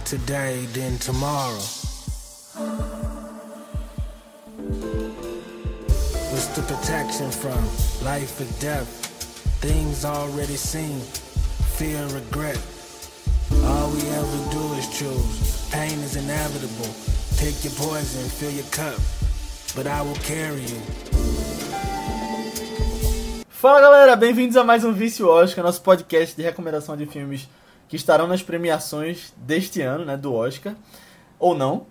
not today, then tomorrow. What's the protection from life or death? Things already seen, fear and regret. All we ever do is choose. Pain is inevitable. Take your poison, fill your cup, but I will carry you. Fala galera, bem-vindos a mais um Vício Oscar, nosso podcast de recomendação de filmes que estarão nas premiações deste ano, né, do Oscar, ou não.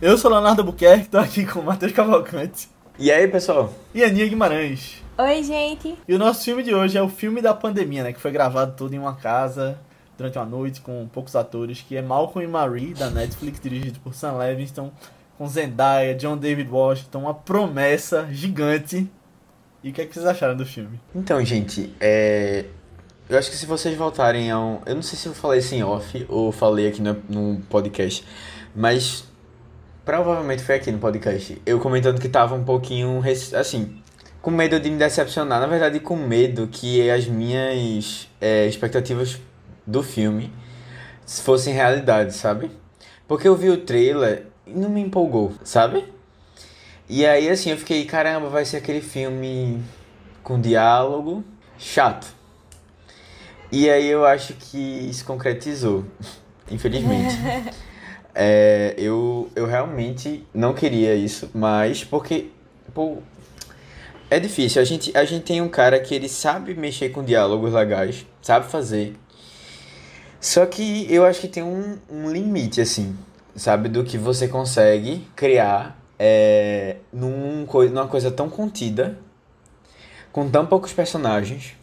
Eu sou Leonardo Buquerque, tô aqui com o Matheus Cavalcante E aí, pessoal? e Aninha Guimarães. Oi, gente. E o nosso filme de hoje é o filme da pandemia, né, que foi gravado todo em uma casa, durante uma noite, com poucos atores, que é Malcolm e Marie, da Netflix, dirigido por Sam Levinson, com Zendaya, John David Washington, uma promessa gigante. E o que, é que vocês acharam do filme? Então, gente, é... eu acho que se vocês voltarem a um. Eu não sei se eu falei isso em off ou falei aqui no, no podcast, mas provavelmente foi aqui no podcast. Eu comentando que tava um pouquinho, assim, com medo de me decepcionar. Na verdade, com medo que as minhas é, expectativas do filme fossem realidade, sabe? Porque eu vi o trailer e não me empolgou, sabe? E aí, assim, eu fiquei, caramba, vai ser aquele filme com diálogo chato. E aí eu acho que se concretizou, infelizmente. É, eu, eu realmente não queria isso, mas porque, pô, é difícil. A gente, a gente tem um cara que ele sabe mexer com diálogos legais, sabe fazer. Só que eu acho que tem um, um limite, assim, sabe, do que você consegue criar é, num, numa coisa tão contida, com tão poucos personagens,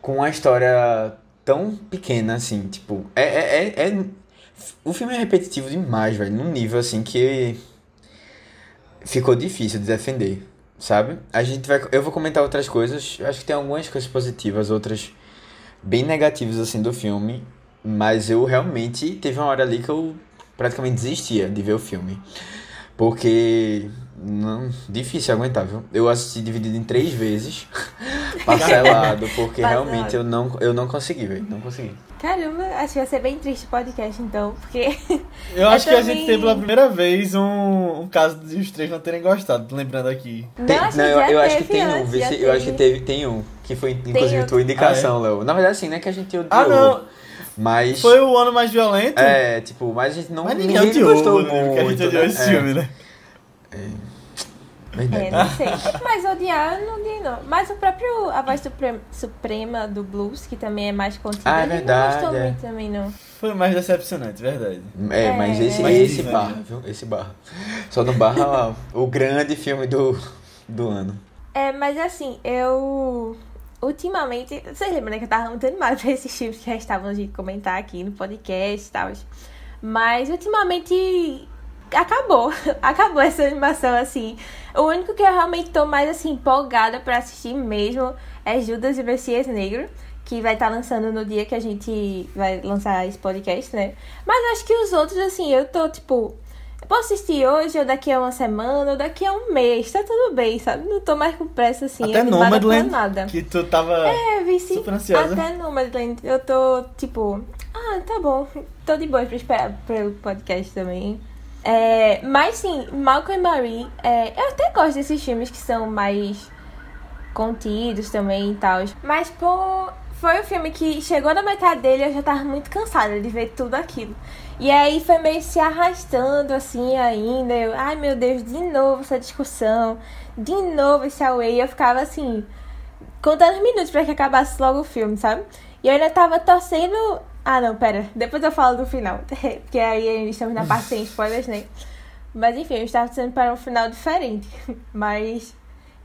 com uma história tão pequena, assim, tipo, é, é, é, é- o filme é repetitivo demais, velho, num nível, assim, que ficou difícil de defender, sabe? A gente vai, eu vou comentar outras coisas, acho que tem algumas coisas positivas, outras bem negativas, assim, do filme, mas eu realmente, teve uma hora ali que eu praticamente desistia de ver o filme. Porque não, difícil aguentar, viu? Eu assisti dividido em três vezes, parcelado, porque Parcelado. realmente eu não, eu não consegui, velho. Não consegui. Caramba, acho que vai ser bem triste o podcast, então, porque. Eu acho que a gente teve pela primeira vez um, um caso de os três não terem gostado, lembrando aqui. Tem- não, que eu, eu acho que tem um, eu acho que teve. tem um, que foi inclusive outro. tua indicação, Léo. Na verdade, assim, não é que a gente odiou, Ah, não, mas. foi o ano mais violento? É, tipo, mas a gente não. Mas ninguém odiou, gostou né? Porque a gente muito, odiou né? esse É, filme, É, não sei. Mas odiar, não odiei, não. Mas o próprio. A voz supre- suprema do blues, que também é mais contida, Ah, é verdade, não gostou é. muito também, não. Foi o mais decepcionante, verdade. É, mas É. esse, Mas esse diva, barra, né? viu? Esse barra. Só não barra o grande filme do, do ano. É, mas assim, eu. Ultimamente. Vocês lembram, né? Que eu tava muito animada pra esses filmes que já estavam de comentar aqui no podcast e tal. Mas ultimamente. Acabou. Acabou essa animação, assim. O único que eu realmente tô mais, assim, empolgada pra assistir mesmo é Judas e Messias Negro. Que vai estar lançando no dia que a gente vai lançar esse podcast, né? Mas acho que os outros, assim, eu tô, tipo. Eu posso assistir hoje, ou daqui a uma semana, ou daqui a um mês. Tá tudo bem, sabe? Não tô mais com pressa, assim. Até Nomadland, nada. que tu tava... É, super ansiosa. Até Nomadland. Eu tô, tipo... Ah, tá bom. Tô de boa pra esperar pelo podcast também. É, mas sim, Malcolm e Marie, é, eu até gosto desses filmes que são mais contidos também e tal. Mas, pô, foi um filme que chegou na metade dele eu já tava muito cansada de ver tudo aquilo. E aí foi meio se arrastando assim ainda. Eu, ai meu Deus, de novo essa discussão, de novo esse away. Eu ficava assim, contando os minutos pra que acabasse logo o filme, sabe? E eu ainda tava torcendo. Ah, não, pera. Depois eu falo do final. Porque aí estamos na parte sem spoilers, né? Mas enfim, eu estava torcendo para um final diferente. Mas,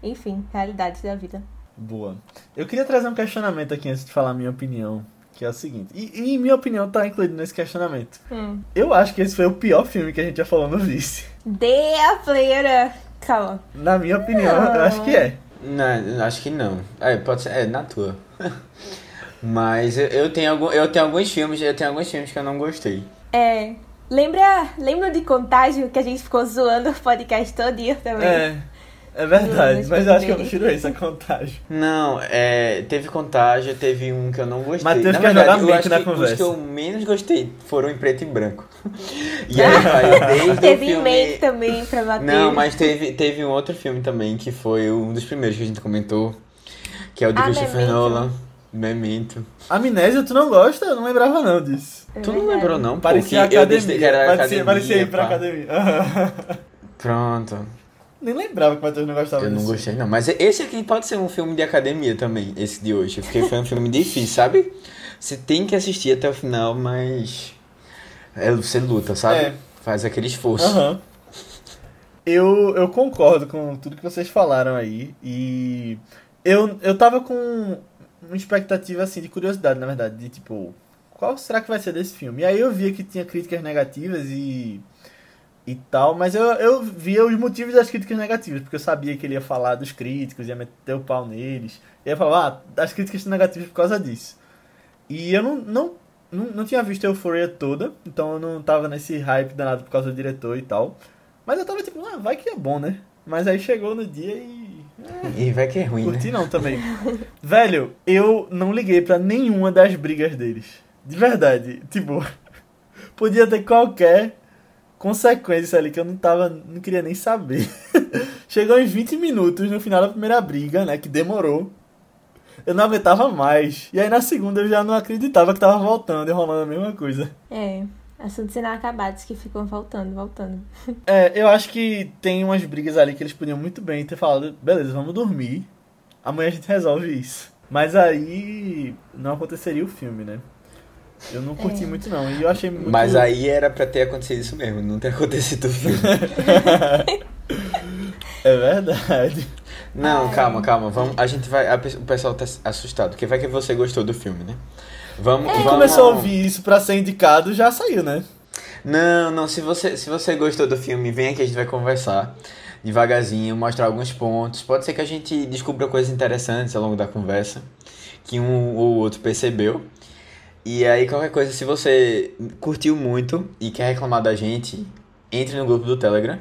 enfim, realidades da vida. Boa. Eu queria trazer um questionamento aqui antes de falar a minha opinião. Que é o seguinte. E, e minha opinião tá incluída nesse questionamento. Hum. Eu acho que esse foi o pior filme que a gente já falou no Vice. Dê a player. Calma. Na minha opinião, eu acho que é. Não, acho que não. É, pode ser. É, na tua. Mas eu, eu, tenho algum, eu tenho alguns filmes, eu tenho alguns filmes que eu não gostei. É. Lembra, lembra de Contágio que a gente ficou zoando o podcast todo dia também? É, é verdade, mas eu acho que eu prefiro esse, a contágio. Não, é, teve contágio, teve um que eu não gostei. Matheus na quer verdade, jogar eu acho na que conversa. os que eu menos gostei foram em preto e branco. E aí vai desde Teve filme... Make também pra bater. Não, mas teve, teve um outro filme também que foi um dos primeiros que a gente comentou, que é o de Ah, Christopher. Nolan, Memento. Amnésia, tu não gosta? Eu não lembrava não disso. É Tu não verdade. lembrou não? Parecia que eu disse academia. que era parecia, academia, parecia ir pra pá. academia. Pronto. Nem lembrava que o Matheus não gostava Eu não disso. gostei não, mas esse aqui pode ser um filme de academia também, esse de hoje, porque foi um filme difícil, sabe? Você tem que assistir até o final, mas é, você luta, sabe? É. Faz aquele esforço. Aham. Eu, eu concordo com tudo que vocês falaram aí. E eu, eu tava com uma expectativa assim de curiosidade, na verdade, de tipo, qual será que vai ser desse filme? E aí eu via que tinha críticas negativas e e tal, mas eu, eu via os motivos das críticas negativas, porque eu sabia que ele ia falar dos críticos, ia meter o pau neles. Ia falar, ah, as críticas são negativas por causa disso. E eu não, não, não, não tinha visto a euforia toda, então eu não tava nesse hype danado por causa do diretor e tal. Mas eu tava tipo, ah, vai que é bom, né? Mas aí chegou no dia e. E vai que é ruim, Curti né? não também. Velho, eu não liguei pra nenhuma das brigas deles. De verdade. Tipo, podia ter qualquer consequência ali que eu não tava. não queria nem saber. Chegou em 20 minutos no final da primeira briga, né? Que demorou. Eu não aguentava mais. E aí na segunda eu já não acreditava que tava voltando e rolando a mesma coisa. É. Assuntos inacabados que ficam voltando, voltando. É, eu acho que tem umas brigas ali que eles podiam muito bem ter falado, beleza, vamos dormir. Amanhã a gente resolve isso. Mas aí não aconteceria o filme, né? Eu não curti É. muito não. E eu achei muito. Mas aí era pra ter acontecido isso mesmo, não ter acontecido o filme. É verdade. Não, calma, calma. Vamos, a gente vai. a o pessoal tá assustado, porque vai que você gostou do filme, né? Vamos. Quem vamos começou a ouvir isso pra ser indicado já saiu, né? Não, não, se você, se você gostou do filme, vem aqui, a gente vai conversar devagarzinho, mostrar alguns pontos. Pode ser que a gente descubra coisas interessantes ao longo da conversa, que um ou outro percebeu. E aí, qualquer coisa, se você curtiu muito e quer reclamar da gente, entre no grupo do Telegram.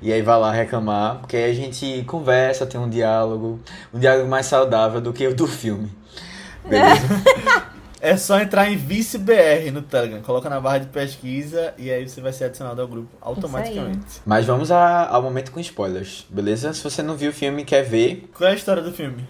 E aí vai lá reclamar, porque aí a gente conversa, tem um diálogo, um diálogo mais saudável do que o do filme. Beleza? É só entrar em ViceBR no Telegram. Coloca na barra de pesquisa e aí você vai ser adicionado ao grupo automaticamente. Mas vamos a- ao momento com spoilers, beleza? Se você não viu o filme e quer ver, Qual é a história do filme?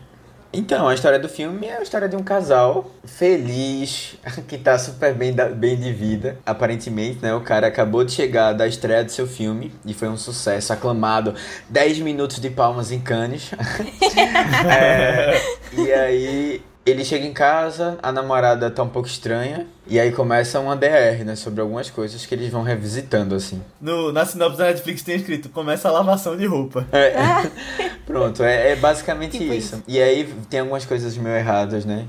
Então, a história do filme é a história de um casal feliz, que tá super bem, bem de vida. Aparentemente, né? O cara acabou de chegar da estreia do seu filme e foi um sucesso, aclamado. 10 minutos de palmas em Cannes. É, e aí, ele chega em casa, a namorada tá um pouco estranha. E aí começa uma DR, né? Sobre algumas coisas que eles vão revisitando, assim. No, na sinopse da Netflix tem escrito: começa a lavação de roupa. É, pronto, é, é basicamente Tipo isso. isso. E aí tem algumas coisas meio erradas, né?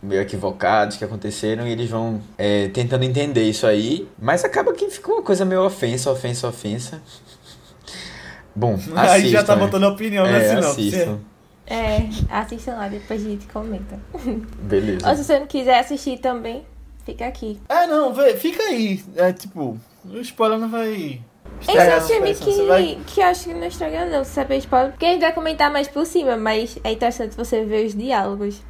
Meio equivocadas que aconteceram e eles vão é, tentando entender isso aí. Mas acaba que ficou uma coisa meio ofensa, ofensa, ofensa. Bom, assistam, aí já tá né? botando opinião na É, sinopse. assistam. É, assistam lá, depois a gente comenta. Beleza. Ou se você não quiser assistir também, fica aqui. É, não, vê, fica aí. É tipo, o spoiler não vai. Esse é um filme que, Você vai- que eu acho que não estraga não, se saber spoiler. Porque a gente vai comentar mais por cima, mas é interessante você ver os diálogos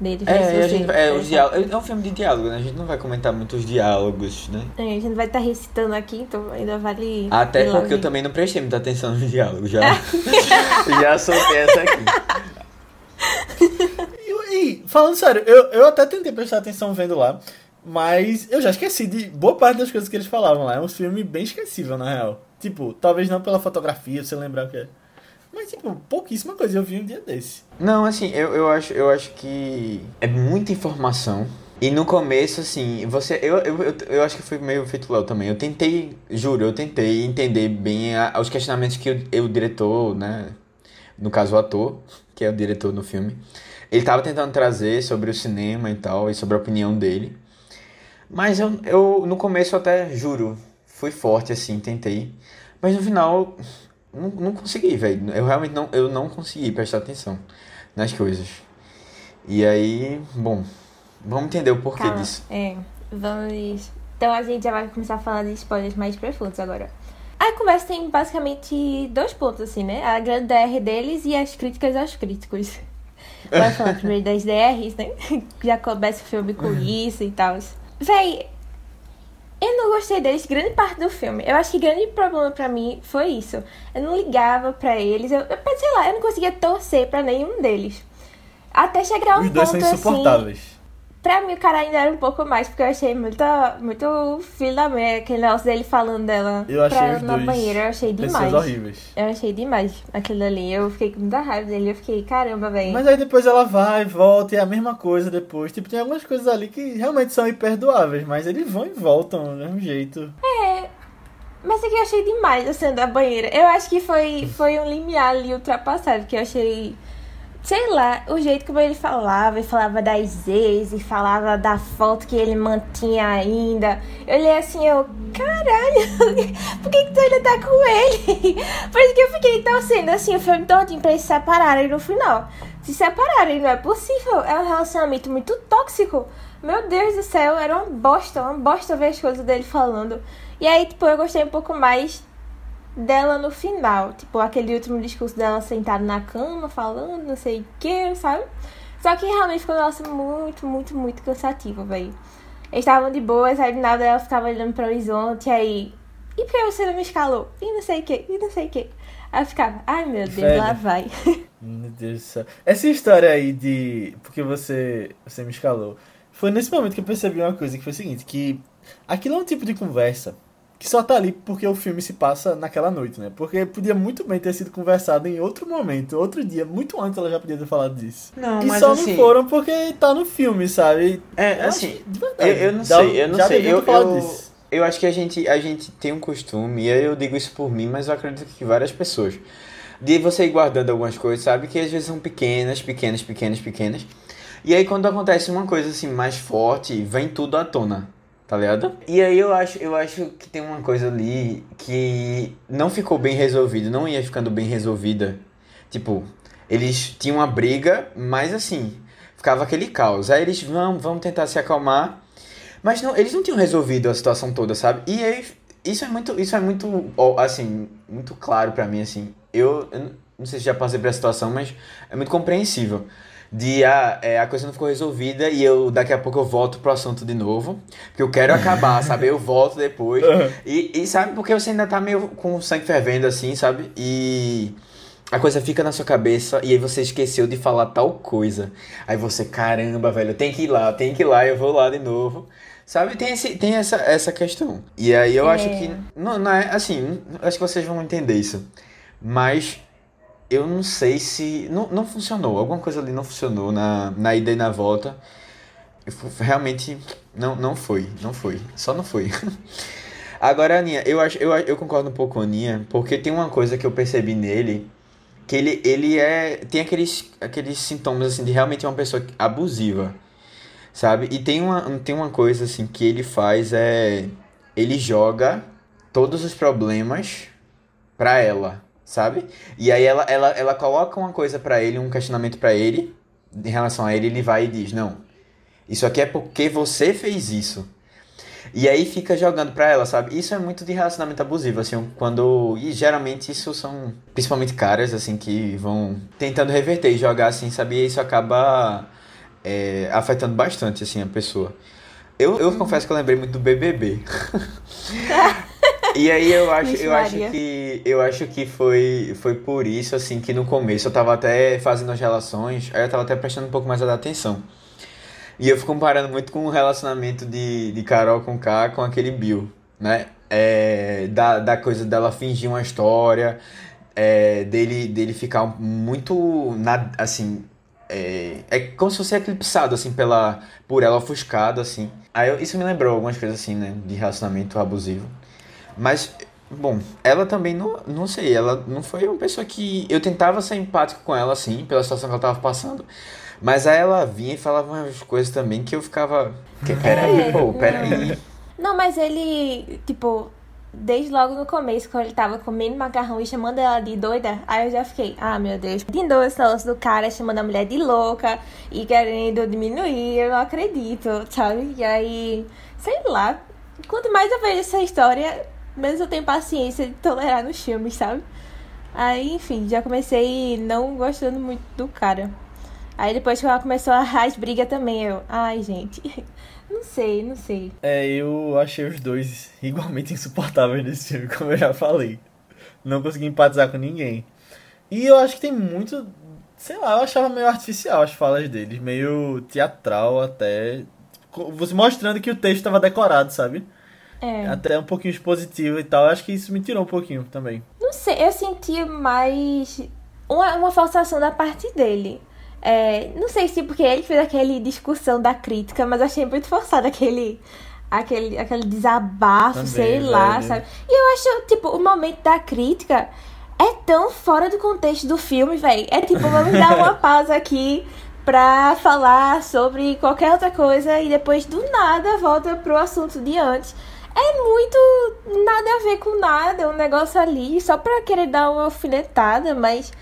se É, gente, vai- é, os diálogos, é um filme de diálogo, né? A gente não vai comentar muito os diálogos, né? É, a gente não vai estar recitando aqui, então ainda vale. Até porque eu também não prestei muita atenção nos diálogos, já. já soltei essa aqui. E, e, falando sério, eu, eu até tentei prestar atenção vendo lá, mas eu já esqueci de boa parte das coisas que eles falavam lá. É um filme bem esquecível, na real. Tipo, talvez não pela fotografia, você lembrar o que é. Mas, tipo, pouquíssima coisa eu vi um dia desse. Não, assim, eu, eu, acho, eu acho que é muita informação. E no começo, assim, você. Eu, eu, eu, eu acho que foi meio feito Léo também. Eu tentei, juro, eu tentei entender bem a- os questionamentos que o, o diretor, né? No caso, o ator, que é o diretor no filme. Ele tava tentando trazer sobre o cinema e tal, e sobre a opinião dele. Mas eu, eu no começo, eu até juro, fui forte, assim, tentei. Mas no final, não, não consegui, velho. Eu realmente não, eu não consegui prestar atenção nas coisas. E aí, bom, vamos entender o porquê Calma, disso. É, vamos. Então a gente já vai começar a falar de spoilers mais profundos agora. A conversa tem basicamente dois pontos, assim, né? A grande DR deles e as críticas aos críticos. Vai falar primeiro das DRs, né? Já começa o filme com isso e tal. Véi, eu não gostei deles grande parte do filme. Eu acho que grande problema pra mim foi isso. Eu não ligava pra eles. Eu, eu sei lá, eu não conseguia torcer pra nenhum deles. Até chegar um Os dois ponto são assim. Pra mim, o cara ainda era um pouco mais, porque eu achei muito, muito filho da mãe, aquele negócio dele falando dela Eu achei pra os na banheira. Eu achei demais. horríveis. Eu achei demais aquilo ali. Eu fiquei com muita raiva dele. Eu fiquei, caramba, velho. Mas aí depois ela vai, volta e é a mesma coisa depois. Tipo, tem algumas coisas ali que realmente são imperdoáveis, mas eles vão e voltam do mesmo jeito. Mas é que eu achei demais a cena da banheira. Eu acho que foi, foi um limiar ali ultrapassado, que eu achei. Sei lá, o jeito como ele falava, ele falava das ex e falava da foto que ele mantinha ainda. Eu olhei assim, eu, caralho, por que, que tu ainda tá com ele? Por isso que eu fiquei torcendo assim o filme todinho pra eles se separarem no final. Se separarem, não é possível. É um relacionamento muito tóxico. Meu Deus do céu, era uma bosta, uma bosta ver as coisas dele falando. E aí, tipo, eu gostei um pouco mais dela no final. Tipo, aquele último discurso dela sentada na cama, falando, não sei o que, sabe? Só que realmente ficou negócio muito, muito, muito cansativo, velho. Eles estavam de boas, aí do nada ela ficava olhando pro horizonte, aí. E por que você não me escalou? E não sei o que, e não sei o que. Aí eu ficava, ai meu Deus, Velho. lá vai. Meu Deus do céu. Essa história aí de. Porque você, você me escalou. Foi nesse momento que eu percebi uma coisa, que foi o seguinte, que aquilo é um tipo de conversa que só tá ali porque o filme se passa naquela noite, né? Porque podia muito bem ter sido conversado em outro momento, outro dia, muito antes ela já podia ter falado disso. Não, e mas só assim- não foram porque tá no filme, sabe? É, Eu assim, acho- de verdade. eu, eu não Já- sei, eu não já sei. Eu, eu, disso. eu acho que a gente, a gente tem um costume, e eu digo isso por mim, mas eu acredito que várias pessoas, de você ir guardando algumas coisas, sabe? Que às vezes são pequenas, pequenas, pequenas, pequenas. E aí quando acontece uma coisa assim mais forte, vem tudo à tona. Tá ligado? E aí eu acho, eu acho que tem uma coisa ali que não ficou bem resolvida, não ia ficando bem resolvida. Tipo, eles tinham uma briga, mas assim, ficava aquele caos. Aí eles vão, vão tentar se acalmar, mas não, eles não tinham resolvido a situação toda, sabe? E aí isso é muito, isso é muito, assim, muito claro pra mim assim. Eu, eu não sei se já passei essa situação, mas é muito compreensível. De ah, é, a coisa não ficou resolvida e eu daqui a pouco eu volto pro assunto de novo. Porque eu quero acabar, sabe? Eu volto depois. E, e sabe, porque você ainda tá meio com o sangue fervendo assim, sabe? E a coisa fica na sua cabeça e aí você esqueceu de falar tal coisa. Aí você, caramba, velho, tem que ir lá, tem que ir lá, eu vou lá de novo. Sabe, tem, esse, tem essa, essa questão. E aí eu É. acho que. Não, não é assim, acho que vocês vão entender isso. Mas eu não sei se. Não, não funcionou. Alguma coisa ali não funcionou na, na ida e na volta. Eu realmente não, não foi. Não foi. Só não foi. Agora, Aninha, eu, acho, eu, eu concordo um pouco com a Aninha, porque tem uma coisa que eu percebi nele. Que ele, ele é. Tem aqueles, aqueles sintomas assim de realmente uma pessoa abusiva. Sabe? E tem uma, tem uma coisa assim que ele faz é. Ele joga todos os problemas pra ela, sabe? E aí ela, ela, ela coloca uma coisa pra ele, um questionamento pra ele, em relação a ele, ele vai e diz: Não, isso aqui é porque você fez isso. E aí fica jogando pra ela, sabe? Isso é muito de relacionamento abusivo, assim, quando. E geralmente isso são principalmente caras, assim, que vão tentando reverter e jogar assim, sabe? E isso acaba é, afetando bastante, assim, a pessoa. Eu, eu confesso que eu lembrei muito do BBB. E aí eu acho, eu acho que eu acho que foi foi por isso assim que no começo eu tava até fazendo as relações, aí eu tava até prestando um pouco mais da atenção. E eu fico comparando muito com o relacionamento de, de Carol com K com aquele Bill, né? É, da, da coisa dela fingir uma história, é, dele, dele ficar muito, na, assim, é, é como se fosse eclipsado, assim, pela, por ela, ofuscado, assim. Aí eu- isso me lembrou algumas coisas, assim, né, de relacionamento abusivo. Mas, bom, ela também não, não sei, ela não foi uma pessoa que. Eu tentava ser empático com ela, assim, pela situação que ela tava passando. Mas aí ela vinha e falava umas coisas também que eu ficava. Que, peraí, É, pô, peraí. Não, mas ele, tipo, desde logo no começo, quando ele tava comendo macarrão e chamando ela de doida, aí eu já fiquei, ah, meu Deus. De novo esse negócio do cara chamando a mulher de louca e querendo diminuir, eu não acredito, sabe? E aí, sei lá. Quanto mais eu vejo essa história, menos eu tenho paciência de tolerar nos filmes, sabe? Aí, enfim, já comecei não gostando muito do cara. Aí depois que ela começou a as brigas também, eu, ai, gente. Não sei, não sei. É, eu achei os dois igualmente insuportáveis nesse filme, como eu já falei. Não consegui empatizar com ninguém. E eu acho que tem muito. Sei lá, eu achava meio artificial as falas deles, meio teatral até. Você mostrando que o texto estava decorado, sabe? É. Até um pouquinho expositivo e tal. Acho que isso me tirou um pouquinho também. Não sei, eu senti mais uma, uma forçação da parte dele. É, não sei se porque ele fez aquele discussão da crítica, mas achei muito forçado aquele aquele, aquele desabafo, Também, sei lá, velho. sabe? E eu acho, tipo, o momento da crítica é tão fora do contexto do filme, velho. É tipo, vamos dar uma pausa aqui pra falar sobre qualquer outra coisa e depois do nada volta pro assunto de antes. É muito nada a ver com nada, um negócio ali, só pra querer dar uma alfinetada, mas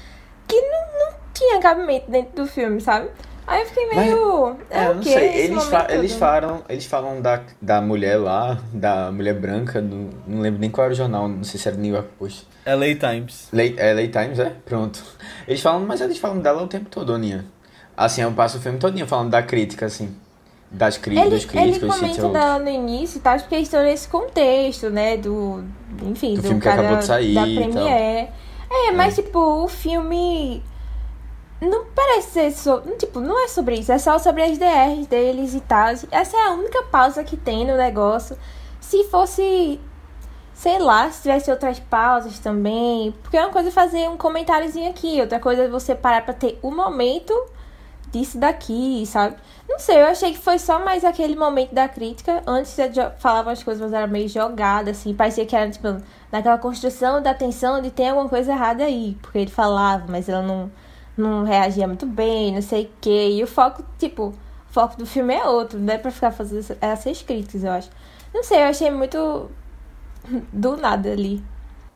que não, não tinha cabimento dentro do filme, sabe? Aí eu fiquei meio. É, é, eu o não sei. Eles, fa- todo? eles falam, eles falam da, da mulher lá, da mulher branca, do, não lembro nem qual era o jornal, não sei se era New York Post. LA Times. É Late Times, é? Pronto. Eles falam, mas eles falam dela o tempo todo, Aninha. Assim, eu passo o filme todinho falando da crítica, assim. Das cri Ele, dos ele críticos, comenta etc. dela no início, tá? Porque eles estão nesse contexto, né? Do. Enfim, Do do, filme que cara acabou de sair da e tal. Premiere. É, mas tipo, o filme. Não parece ser sobre. Tipo, não é sobre isso. É só sobre as DRs deles e tal. Essa é a única pausa que tem no negócio. Se fosse. Sei lá, se tivesse outras pausas também. Porque é uma coisa fazer um comentáriozinho aqui, outra coisa é você parar pra ter o momento disso daqui, sabe? Não sei, eu achei que foi só mais aquele momento da crítica. Antes eu falava as coisas, mas era meio jogada, assim. Parecia que era, tipo, naquela construção da tensão de ter alguma coisa errada aí. Porque ele falava, mas ela não, não reagia muito bem, não sei o quê. E o foco, tipo, o foco do filme é outro. Não é pra ficar fazendo essa- essas críticas, eu acho. Não sei, eu achei muito do nada ali.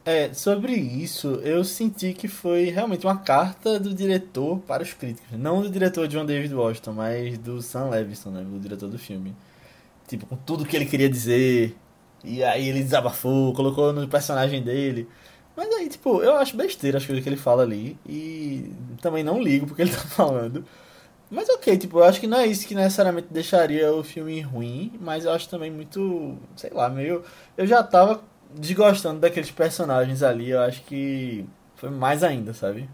É, sobre isso, eu senti que foi realmente uma carta do diretor para os críticos. Não do diretor John David Washington, mas do Sam Levinson, né? O diretor do filme. Tipo, com tudo que ele queria dizer. E aí ele desabafou, colocou no personagem dele. Mas aí, tipo, eu acho besteira as coisas que ele fala ali. E também não ligo porque ele tá falando. Mas ok, tipo, eu acho que não é isso que necessariamente deixaria o filme ruim, mas eu acho também muito, sei lá, meio. Eu já tava desgostando daqueles personagens ali, eu acho que foi mais ainda, sabe?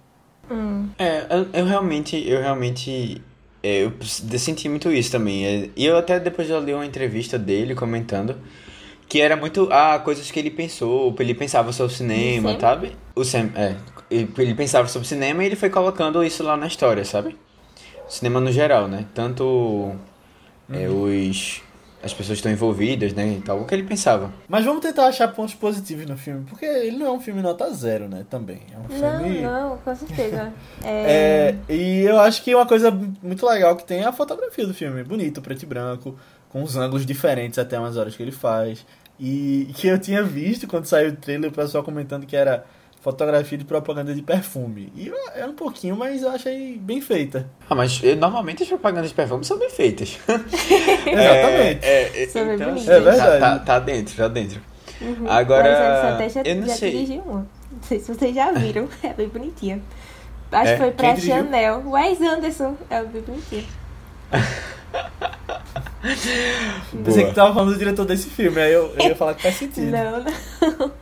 Hum. É, eu, eu realmente, eu realmente, é, eu senti muito isso também. É, E eu até depois eu li uma entrevista dele comentando que era muito, ah, coisas que ele pensou, ele pensava sobre cinema, Sam? sabe? O Sam, é, ele ele pensava sobre cinema e ele foi colocando isso lá na história, sabe? Cinema no geral, né? Tanto é, os as pessoas estão envolvidas, né, e tal, o que ele pensava. Mas vamos tentar achar pontos positivos no filme, porque ele não é um filme nota zero, né? Também. É um Não, filme. não, com certeza. É, É, e eu acho que uma coisa muito legal que tem é a fotografia do filme. Bonito, preto e branco, com os ângulos diferentes até umas horas que ele faz. E que eu tinha visto quando saiu o trailer, o pessoal comentando que era fotografia de propaganda de perfume. E é um pouquinho, mas eu achei bem feita. Ah, mas eh, normalmente as propagandas de perfume são bem feitas. Exatamente. É, é, São bem então, bonitas. assim, É verdade. Tá, tá, tá dentro, tá dentro. uhum. Agora, já, eu não já sei. dirigiu uma. Não sei se vocês já viram. É bem bonitinha. Acho É? que foi pra? Chanel. Wes Anderson. É bem bonitinha. Pensei que tava falando do diretor desse filme, aí eu, eu ia falar que faz sentido. Não, não.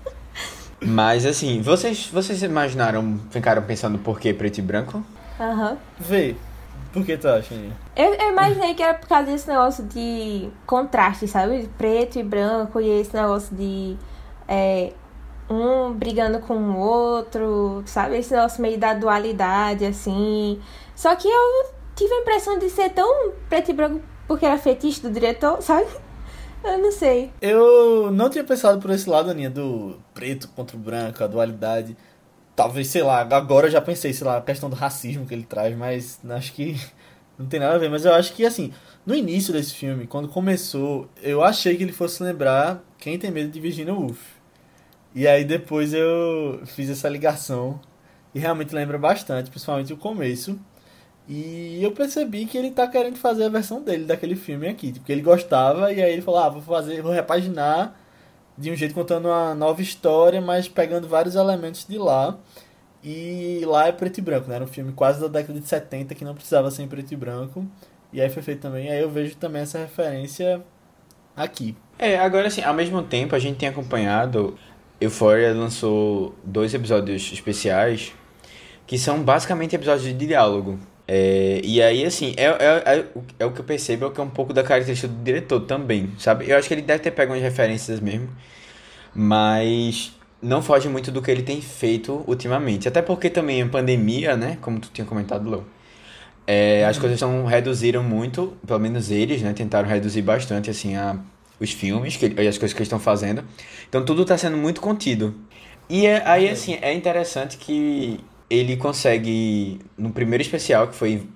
Mas assim, vocês, vocês imaginaram, ficaram pensando por que preto e branco? Aham. Vê, por que tu acha? Eu, eu imaginei que era por causa desse negócio de contraste, sabe? Preto e branco e esse negócio de é, um brigando com o outro, sabe? Esse negócio meio da dualidade, assim. Só que eu tive a impressão de ser tão preto e branco porque era fetiche do diretor, sabe? Eu não sei. Eu não tinha pensado por esse lado, Aninha, do preto contra o branco, a dualidade. Talvez, sei lá, agora eu já pensei, sei lá, a questão do racismo que ele traz, mas acho que não tem nada a ver. Mas eu acho que, assim, no início desse filme, quando começou, eu achei que ele fosse lembrar Quem Tem Medo de Virginia Woolf. E aí depois eu fiz essa ligação e realmente lembra bastante, principalmente o começo. E eu percebi que ele tá querendo fazer a versão dele daquele filme aqui, porque ele gostava e aí ele falou: "Ah, vou fazer, vou repaginar de um jeito contando uma nova história, mas pegando vários elementos de lá". E lá é preto e branco, né? Era um filme quase da década de 70 que não precisava ser em preto e branco. E aí foi feito também. Aí eu vejo também essa referência aqui. É, agora assim, ao mesmo tempo a gente tem acompanhado. Euphoria lançou dois episódios especiais que são basicamente episódios de diálogo. É, e aí, assim, é, é, é, é, o que eu percebo, é que é um pouco da característica do diretor também, sabe? Eu acho que ele deve ter pego umas referências mesmo, mas não foge muito do que ele tem feito ultimamente. Até porque também a pandemia, né? Como tu tinha comentado, Léo. É, as coisas não reduziram muito, pelo menos eles, né? Tentaram reduzir bastante, assim, a, os filmes que, e as coisas que eles estão fazendo. Então tudo está sendo muito contido. E é, aí, assim, é interessante que ele consegue, no primeiro especial, que foi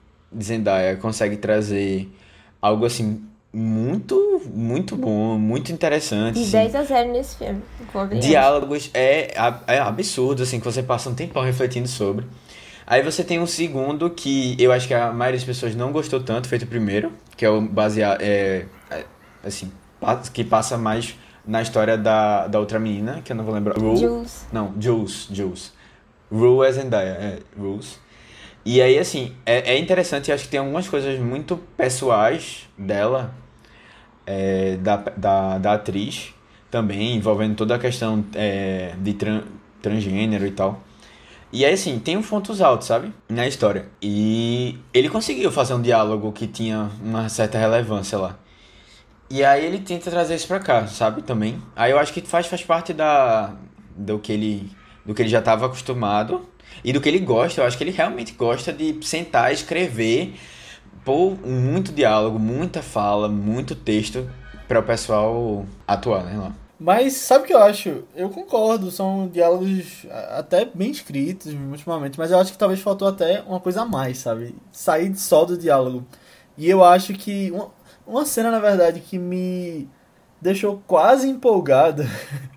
Zendaya, consegue trazer algo, assim, muito, muito bom, muito interessante. E 10 a 0 nesse filme. Diálogos é, é absurdo, assim, que você passa um tempão refletindo sobre. Aí você tem um segundo que eu acho que a maioria das pessoas não gostou tanto, feito primeiro, que é o baseado, é, é, assim, que passa mais na história da, da outra menina, que eu não vou lembrar. Jules. Não, Jules, Jules. Rue é Zendaya, é, Rules. E aí, assim, é, é interessante, acho que tem algumas coisas muito pessoais dela, é, da, da, da atriz, também, envolvendo toda a questão é, de tran, transgênero e tal. E aí, assim, tem uns pontos altos, sabe? Na história. E ele conseguiu fazer um diálogo que tinha uma certa relevância lá. E aí ele tenta trazer isso pra cá, sabe? Também. Aí eu acho que faz, faz parte da do que ele do que ele já estava acostumado e do que ele gosta. Eu acho que ele realmente gosta de sentar, escrever, pôr muito diálogo, muita fala, muito texto para o pessoal atuar, né? Lá. Mas sabe o que eu acho? Eu concordo, são diálogos até bem escritos ultimamente, mas eu acho que talvez faltou até uma coisa a mais, sabe? Sair só do diálogo. E eu acho que uma, uma cena, na verdade, que me deixou quase empolgado,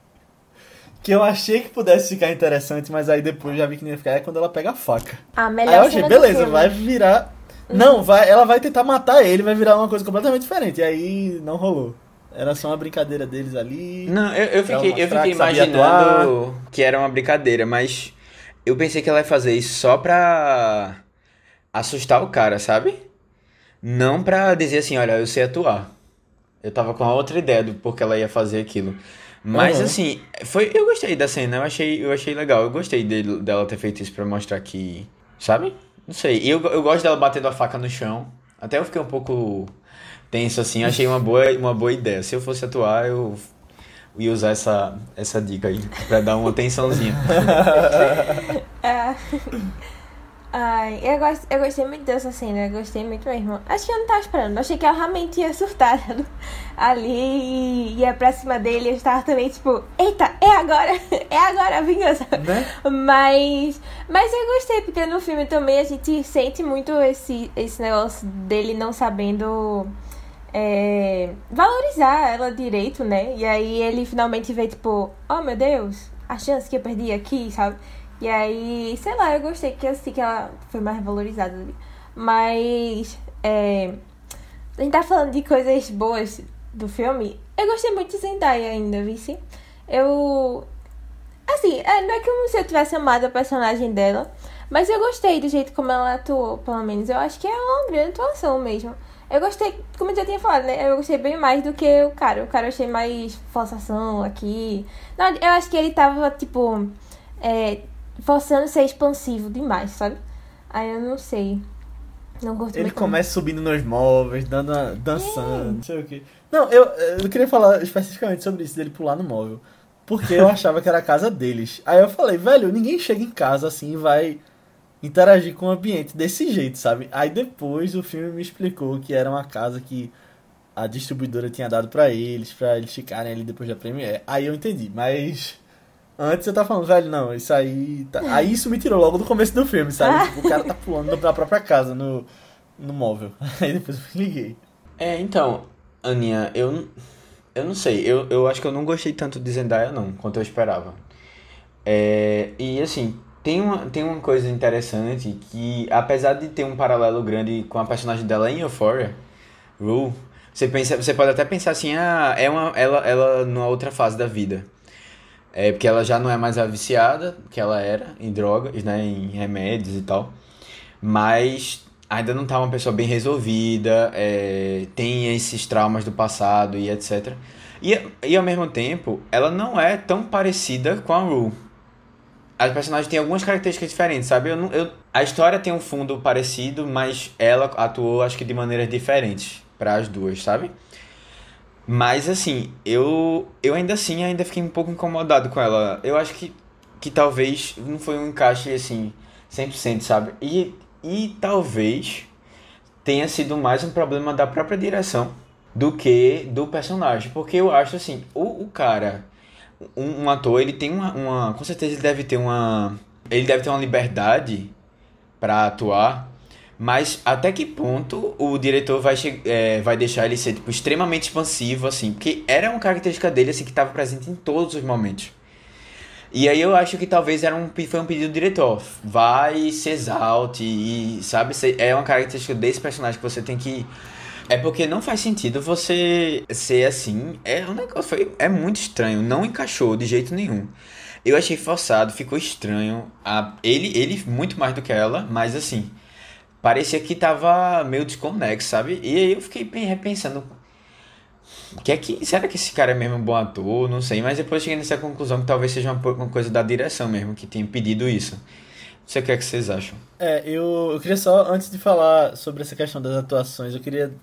que eu achei que pudesse ficar interessante, mas aí depois já vi que não ia ficar, é quando ela pega a faca. A melhor Aí eu achei, beleza, vai virar. Não, vai, ela vai tentar matar ele, vai virar uma coisa completamente diferente. E aí não rolou. Era só uma brincadeira deles ali. Não, eu, eu fiquei, eu fiquei que imaginando que era uma brincadeira, mas eu pensei que ela ia fazer isso só pra assustar o cara, sabe? Não pra dizer assim, olha, eu sei atuar. Eu tava com a outra ideia do porque ela ia fazer aquilo. Mas Uhum. assim, foi, eu gostei da cena, eu achei, eu achei legal. Eu gostei dele, dela ter feito isso pra mostrar que, sabe? Não sei. E eu, eu gosto dela batendo a faca no chão. Até eu fiquei um pouco tenso assim, achei uma boa, uma boa ideia. Se eu fosse atuar, eu ia usar essa, essa dica aí pra dar uma tensãozinha. É. Ai, eu, gost, eu gostei muito dessa cena, eu gostei muito mesmo. Acho que eu não tava esperando, achei que ela realmente ia surtar ali e ia pra cima dele. Eu estava também tipo, eita, é agora, é agora a vingança. Né? Mas, mas eu gostei, porque no filme também a gente sente muito esse, esse negócio dele não sabendo é, valorizar ela direito, né? E aí ele finalmente vê, tipo, oh meu Deus, a chance que eu perdi aqui, sabe? E aí, sei lá, eu gostei que assim que ela foi mais valorizada. Mas, é, a gente tá falando de coisas boas do filme. Eu gostei muito de Zendaya ainda, vice. Eu. Assim, é, não é como se eu tivesse amado a personagem dela, mas eu gostei do jeito como ela atuou, pelo menos. Eu acho que é uma grande atuação mesmo. Eu gostei, como eu já tinha falado, né? Eu gostei bem mais do que o cara. O cara eu achei mais forçação aqui. Não, eu acho que ele tava, tipo, é, forçando ser expansivo demais, sabe? Aí eu não sei. Não gostei Ele começa subindo nos móveis, dando uma, dançando, não sei o que. Não, eu, eu queria falar especificamente sobre isso, dele pular no móvel. Porque eu achava que era a casa deles. Aí eu falei, velho, ninguém chega em casa assim e vai interagir com o ambiente desse jeito, sabe? Aí depois o filme me explicou que era uma casa que a distribuidora tinha dado pra eles, pra eles ficarem ali depois da Premiere. Aí eu entendi, mas antes eu tava falando, velho, não, isso aí. Tá... Aí isso me tirou logo do começo do filme, sabe? Tipo, o cara tá pulando da própria casa no, no móvel. Aí depois eu me liguei. É, então, Aninha, eu, eu não sei. Eu, eu acho que eu não gostei tanto de Zendaya, não, quanto eu esperava. É, e assim, tem uma, tem uma coisa interessante que, apesar de ter um paralelo grande com a personagem dela em Euphoria, Rue, você, pensa, você pode até pensar assim, ah, é uma, ela, ela numa outra fase da vida. É porque ela já não é mais a viciada que ela era em drogas, né, em remédios e tal. Mas ainda não tá uma pessoa bem resolvida, é, tem esses traumas do passado e etc. E, e ao mesmo tempo, ela não é tão parecida com a Rue. As personagens têm algumas características diferentes, sabe? Eu, eu, a história tem um fundo parecido, mas ela atuou, acho que de maneiras diferentes para as duas, sabe? Mas assim, eu eu ainda assim ainda fiquei um pouco incomodado com ela. Eu acho que que talvez não foi um encaixe assim 100%, sabe? E e talvez tenha sido mais um problema da própria direção do que do personagem, porque eu acho assim, o, o cara, um, um ator, ele tem uma, uma, com certeza ele deve ter uma, ele deve ter uma liberdade para atuar mas até que ponto o diretor vai, é, vai deixar ele ser tipo, extremamente expansivo, assim? Porque era uma característica dele assim, que estava presente em todos os momentos. E aí eu acho que talvez era um, foi um pedido do diretor. Vai, se exalte e, sabe, é uma característica desse personagem que você tem que... É porque não faz sentido você ser assim. É um negócio, foi, é muito estranho. Não encaixou de jeito nenhum. Eu achei forçado, ficou estranho. A, ele, ele muito mais do que ela, mas assim parecia que tava meio desconexo, sabe? E aí eu fiquei repensando. Que é que, será que esse cara é mesmo um bom ator? Não sei, mas depois cheguei nessa conclusão que talvez seja uma, uma coisa da direção mesmo, que tenha pedido isso. Não sei o que é que vocês acham. É, eu, eu queria só, antes de falar sobre essa questão das atuações, eu queria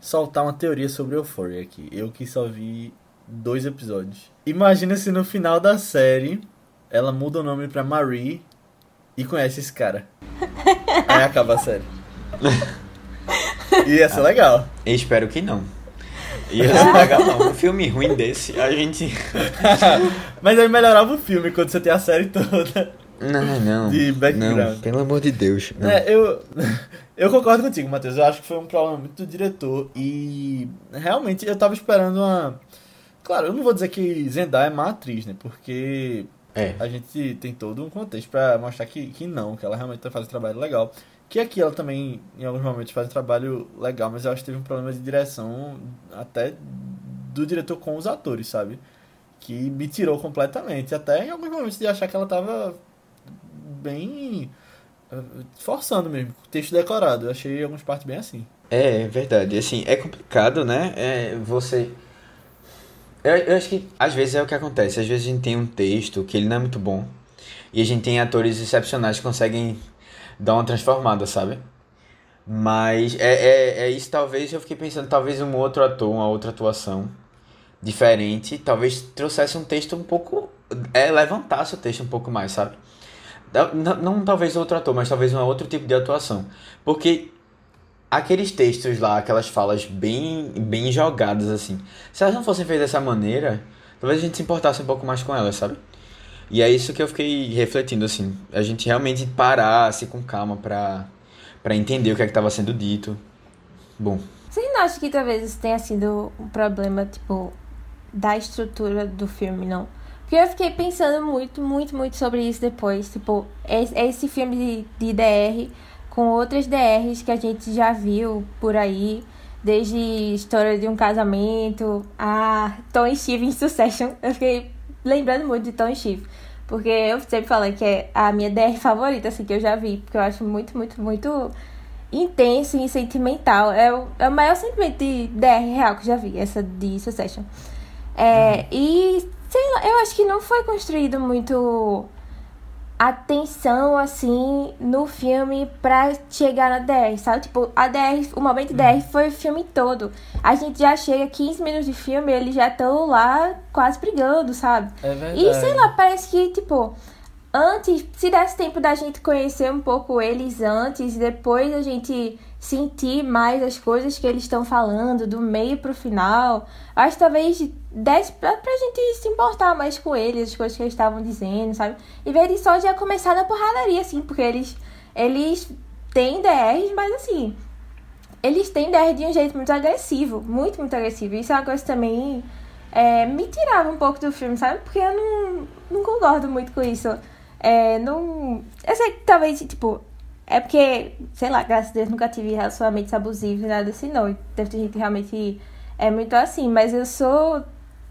soltar uma teoria sobre Euphoria aqui. Eu que só vi dois episódios. Imagina se no final da série ela muda o nome pra Marie e conhece esse cara. Aí acaba a série. Ia ser legal. Eu espero que não. Ia ser legal não. Um filme ruim desse, a gente. Mas aí melhorava o filme quando você tem a série toda. Não, não. De background. Não, pelo amor de Deus. Não. É, eu, eu concordo contigo, Matheus. Eu acho que foi um problema muito do diretor. E realmente eu tava esperando uma. Claro, eu não vou dizer que Zendaya é má atriz, né? Porque é. A gente tem todo um contexto para mostrar que, que não, que ela realmente tá fazendo um trabalho legal. Que aqui ela também, em alguns momentos, faz um trabalho legal, mas eu acho que teve um problema de direção até do diretor com os atores, sabe? Que me tirou completamente. Até em alguns momentos de achar que ela tava bem eh, forçando mesmo, texto decorado. Eu achei algumas partes bem assim. É, é verdade. Assim, é complicado, né? É, você eu, eu acho que às vezes é o que acontece. Às vezes a gente tem um texto que ele não é muito bom. E a gente tem atores excepcionais que conseguem dar uma transformada, sabe? Mas é, é, é isso, talvez eu fiquei pensando, talvez um outro ator, uma outra atuação diferente, talvez trouxesse um texto um pouco. É, levantasse o texto um pouco mais, sabe? Não, não talvez outro ator, mas talvez um outro tipo de atuação. Porque aqueles textos lá, aquelas falas bem, bem jogadas, assim. Se elas não fossem feitas dessa maneira, talvez a gente se importasse um pouco mais com elas, sabe? E é isso que eu fiquei refletindo, assim. A gente realmente parasse com calma pra, pra entender o que é que estava sendo dito. Bom. Você não acha que talvez isso tenha sido um problema, tipo, da estrutura do filme, não? Porque eu fiquei pensando muito, muito, muito sobre isso depois. Tipo, esse filme de, de DR com outras DRs que a gente já viu por aí, desde História de um Casamento a Tom e Steve em Succession. Eu fiquei lembrando muito de Tom e Steve, porque eu sempre falei que é a minha DR favorita, assim, que eu já vi, porque eu acho muito, muito, muito intenso e sentimental. É o, é o maior sentimento de DR real que eu já vi, essa de Succession. É, uhum. E, sei lá, eu acho que não foi construído muito atenção, assim, no filme pra chegar na DR, sabe? Tipo, a DR, o momento DR foi o filme todo. A gente já chega 15 minutos de filme, eles já estão lá quase brigando, sabe? É verdade. E sei lá, parece que, tipo, antes, se desse tempo da gente conhecer um pouco eles antes, depois a gente sentir mais as coisas que eles estão falando, do meio pro final. Acho que talvez desse pra, pra gente se importar mais com eles, as coisas que eles estavam dizendo, sabe? Em vez de só já começar na porradaria, assim, porque eles, eles têm DRs, mas assim, eles têm DR de um jeito muito agressivo, muito, muito agressivo. Isso é uma coisa também é, me tirava um pouco do filme, sabe? Porque eu não, não concordo muito com isso. É, não. Eu sei que talvez, tipo. É porque, sei lá, graças a Deus nunca tive relacionamentos abusivos, nada assim, não. Deve ter gente que realmente é muito assim, mas eu sou,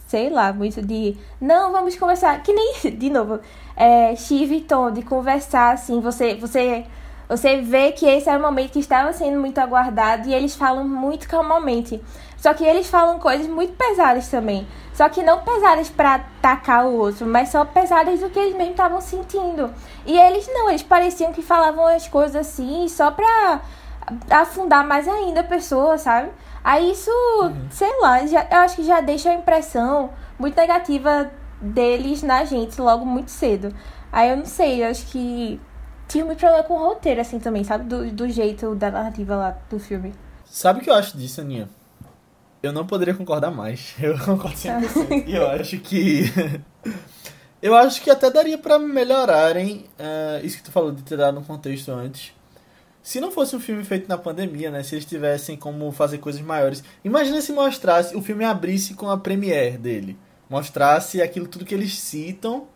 sei lá, muito de. Não, vamos conversar. Que nem, de novo, é, Steve e Tom, de conversar assim, você. você você vê que esse era o momento que estava sendo muito aguardado e eles falam muito calmamente. Só que eles falam coisas muito pesadas também. Só que não pesadas para atacar o outro, mas só pesadas do que eles mesmos estavam sentindo. E eles não, eles pareciam que falavam as coisas assim só pra afundar mais ainda a pessoa, sabe? Aí isso, uhum. sei lá, já, eu acho que já deixa a impressão muito negativa deles na gente logo muito cedo. Aí eu não sei, eu acho que tinha muito problema com o roteiro, assim, também, sabe? Do, do jeito da narrativa lá do filme. Sabe o que eu acho disso, Aninha? Eu não poderia concordar mais. Eu concordo 100%. e eu acho que... eu acho que até daria para melhorarem uh, isso que tu falou de ter dado um contexto antes. Se não fosse um filme feito na pandemia, né? Se eles tivessem como fazer coisas maiores. Imagina se mostrasse, o filme abrisse com a premiere dele. Mostrasse aquilo tudo que eles citam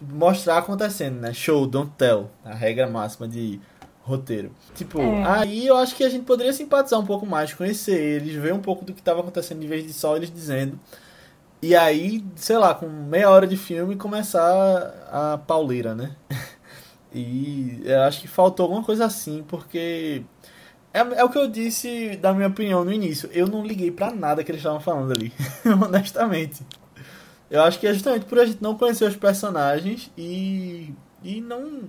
mostrar acontecendo, né? Show, don't tell. A regra máxima de roteiro. Tipo, é. aí eu acho que a gente poderia simpatizar um pouco mais, conhecer eles, ver um pouco do que estava acontecendo em vez de só eles dizendo. E aí, sei lá, com meia hora de filme começar a pauleira, né? e eu acho que faltou alguma coisa assim, porque é, é o que eu disse da minha opinião no início. Eu não liguei para nada que eles estavam falando ali, honestamente. Eu acho que é justamente por a gente não conhecer os personagens e, e não,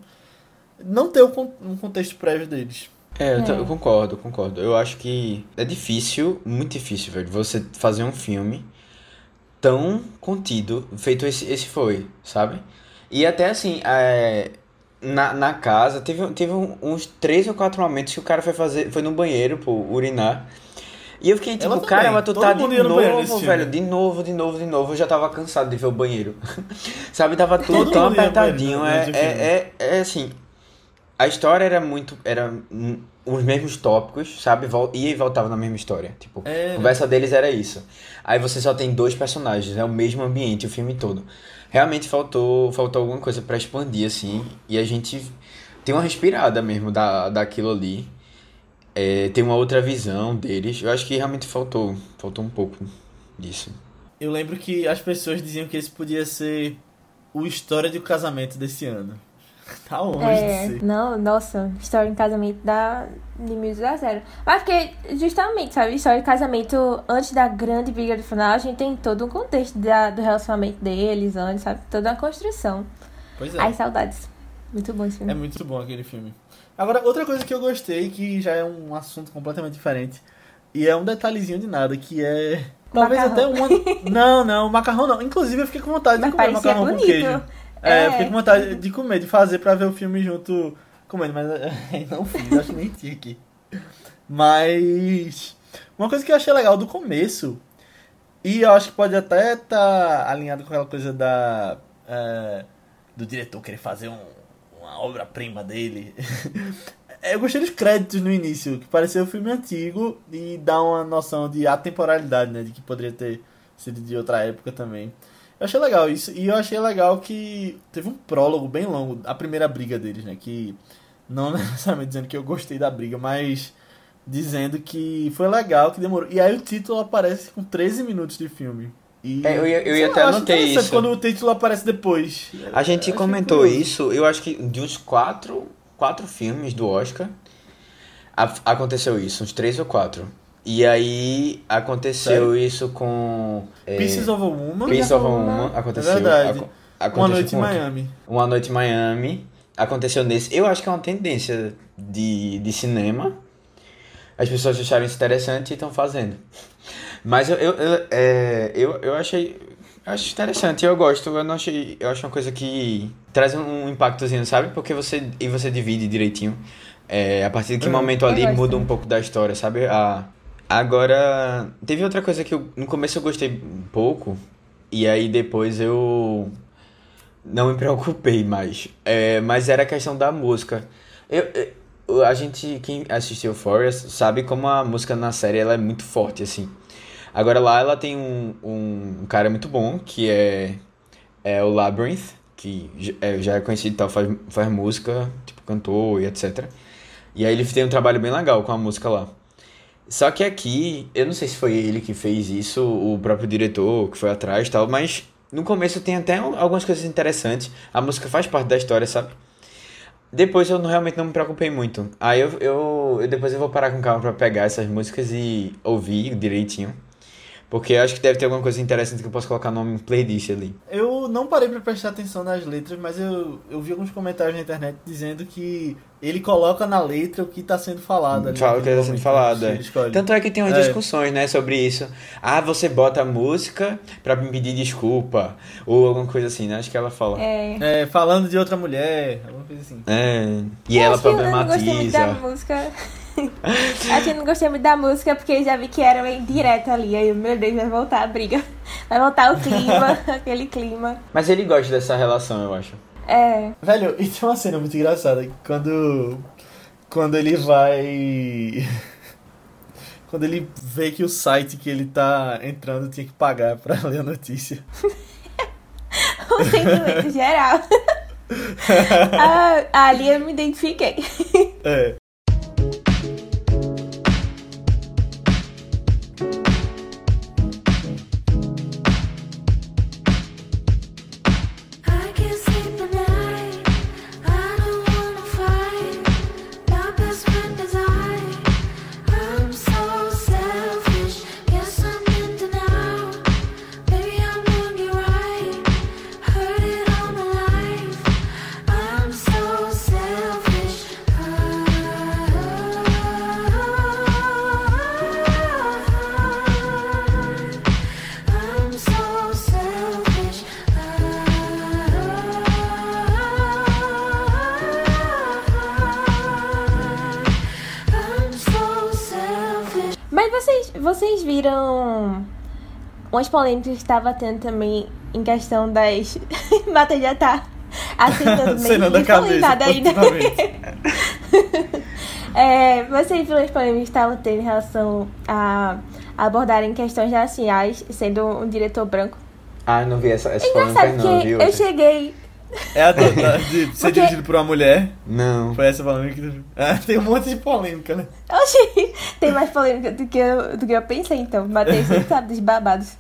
não ter um contexto prévio deles. É, eu, eu concordo, concordo. Eu acho que é difícil, muito difícil, velho, você fazer um filme tão contido, feito esse, esse foi, sabe? E até assim, é, na, na casa, teve, teve uns três ou quatro momentos que o cara foi fazer, foi no banheiro, pô, urinar. E eu fiquei tipo, cara, mas tu tá de novo, velho, de novo, de novo, de novo. Eu já tava cansado de ver o banheiro. Sabe, tava tudo Todo tão apertadinho. É, é, é, é, assim, a história era muito, era os mesmos tópicos, sabe? Ia e voltava na mesma história. Tipo, é, a conversa deles era isso. Aí você só tem dois personagens, é o mesmo ambiente o filme todo. Realmente faltou, faltou alguma coisa para expandir, assim. E a gente tem uma respirada mesmo da, daquilo ali é, tem uma outra visão deles. Eu acho que realmente faltou, faltou um pouco disso. Eu lembro que as pessoas diziam que esse podia ser o História de Casamento desse ano. Tá longe é, de ser. Não, nossa, História de Casamento dá de mil a zero. Mas porque, justamente, sabe, História de Casamento, antes da grande briga do final, a gente tem todo um contexto da, do relacionamento deles antes, sabe? Toda uma construção. Pois é. Ai, saudades. Muito bom esse filme. É muito bom aquele filme. Agora, outra coisa que eu gostei, que já é um assunto completamente diferente, e é um detalhezinho de nada, que é. Talvez macarrão. até uma. Não, não, macarrão não. Inclusive eu fiquei com vontade mas de comer macarrão bonito. com queijo. É, é, fiquei com vontade de comer, de fazer pra ver o filme junto comendo, mas não fiz, acho que nem tinha aqui. Mas. Uma coisa que eu achei legal do começo, e eu acho que pode até estar tá alinhado com aquela coisa da. É, do diretor querer fazer um, uma obra-prima dele. eu gostei dos créditos no início, que parecia um filme antigo e dá uma noção de atemporalidade, né? De que poderia ter sido de outra época também. Eu achei legal isso. E eu achei legal que teve um prólogo bem longo, a primeira briga deles, né? Que não necessariamente dizendo que eu gostei da briga, mas dizendo que foi legal, que demorou. E aí o título aparece com 13 minutos de filme. E, é, eu ia, eu ia até anotei isso. quando o título aparece depois. A gente comentou isso, eu acho que de uns quatro, quatro filmes do Oscar a, aconteceu isso, uns três ou quatro. E aí aconteceu Sério? isso com. É, Pieces of a Woman. Pieces of a Woman aconteceu. É verdade. aconteceu Uma Noite em Miami. Uma Noite em Miami. Aconteceu nesse. Eu acho que é uma tendência de, de cinema. As pessoas acharam isso interessante e estão fazendo. Mas eu, eu, eu, é, eu, eu achei. Eu acho interessante, eu gosto. Eu não achei. Eu acho uma coisa que traz um impactozinho, sabe? Porque você. E você divide direitinho. É, a partir de que uhum. momento ali muda um pouco da história, sabe? A, agora. Teve outra coisa que eu, no começo eu gostei um pouco. E aí depois eu. Não me preocupei mais. É, mas era a questão da música. Eu, eu, a gente, quem assistiu Forest, sabe como a música na série ela é muito forte, assim. Agora lá ela tem um, um, cara muito bom, que é, é o Labyrinth. que é, já é conhecido e tal, faz, faz música, tipo, cantor e etc. E aí ele tem um trabalho bem legal com a música lá. Só que aqui, eu não sei se foi ele que fez isso, o próprio diretor que foi atrás e tal, mas no começo tem até algumas coisas interessantes. A música faz parte da história, sabe? Depois eu não- realmente não me preocupei muito. Aí eu, eu, eu- depois eu vou parar com calma pra pegar essas músicas e ouvir direitinho. Porque eu acho que deve ter alguma coisa interessante que eu posso colocar no nome playlist ali. Eu não parei pra prestar atenção nas letras, mas eu, eu vi alguns comentários na internet dizendo que ele coloca na letra o que tá sendo falado ali. Fala o que está sendo falado. né? é. Tanto é que tem umas É. discussões, né, sobre isso. Ah, você bota a música pra me pedir desculpa. Ou alguma coisa assim, né? Acho que ela fala. É. É. É, falando de outra mulher, alguma coisa assim. E ela Acho que Eu não gostei muito da problematiza. música. Acho que eu não gostei muito da música porque já vi que era meio direto ali. Aí, meu Deus, vai voltar a briga. Vai voltar o clima, aquele clima. Mas ele gosta dessa relação, eu acho. É. Velho, e tem uma cena muito engraçada que quando. Quando ele vai. Quando ele vê que o site que ele tá entrando tinha que pagar pra ler a notícia. O sentimento geral. ah, ali eu me identifiquei. É. viram umas polêmicas que estava tendo também em questão das. Mata já tá aceitando meio da cabeça, ainda. É, vocês viram as polêmicas que estavam tendo em relação a abordarem questões raciais, sendo um diretor branco. Ah, não vi essa, essa engraçado polêmica não, viu? eu cheguei. É a do- da- de ser Porque- dirigido por uma mulher. Não. Foi essa polêmica que. Ah, tem um monte de polêmica, né? Oxi, tem mais polêmica do que eu, do que eu pensei, então. Matei sempre sabe dos babados.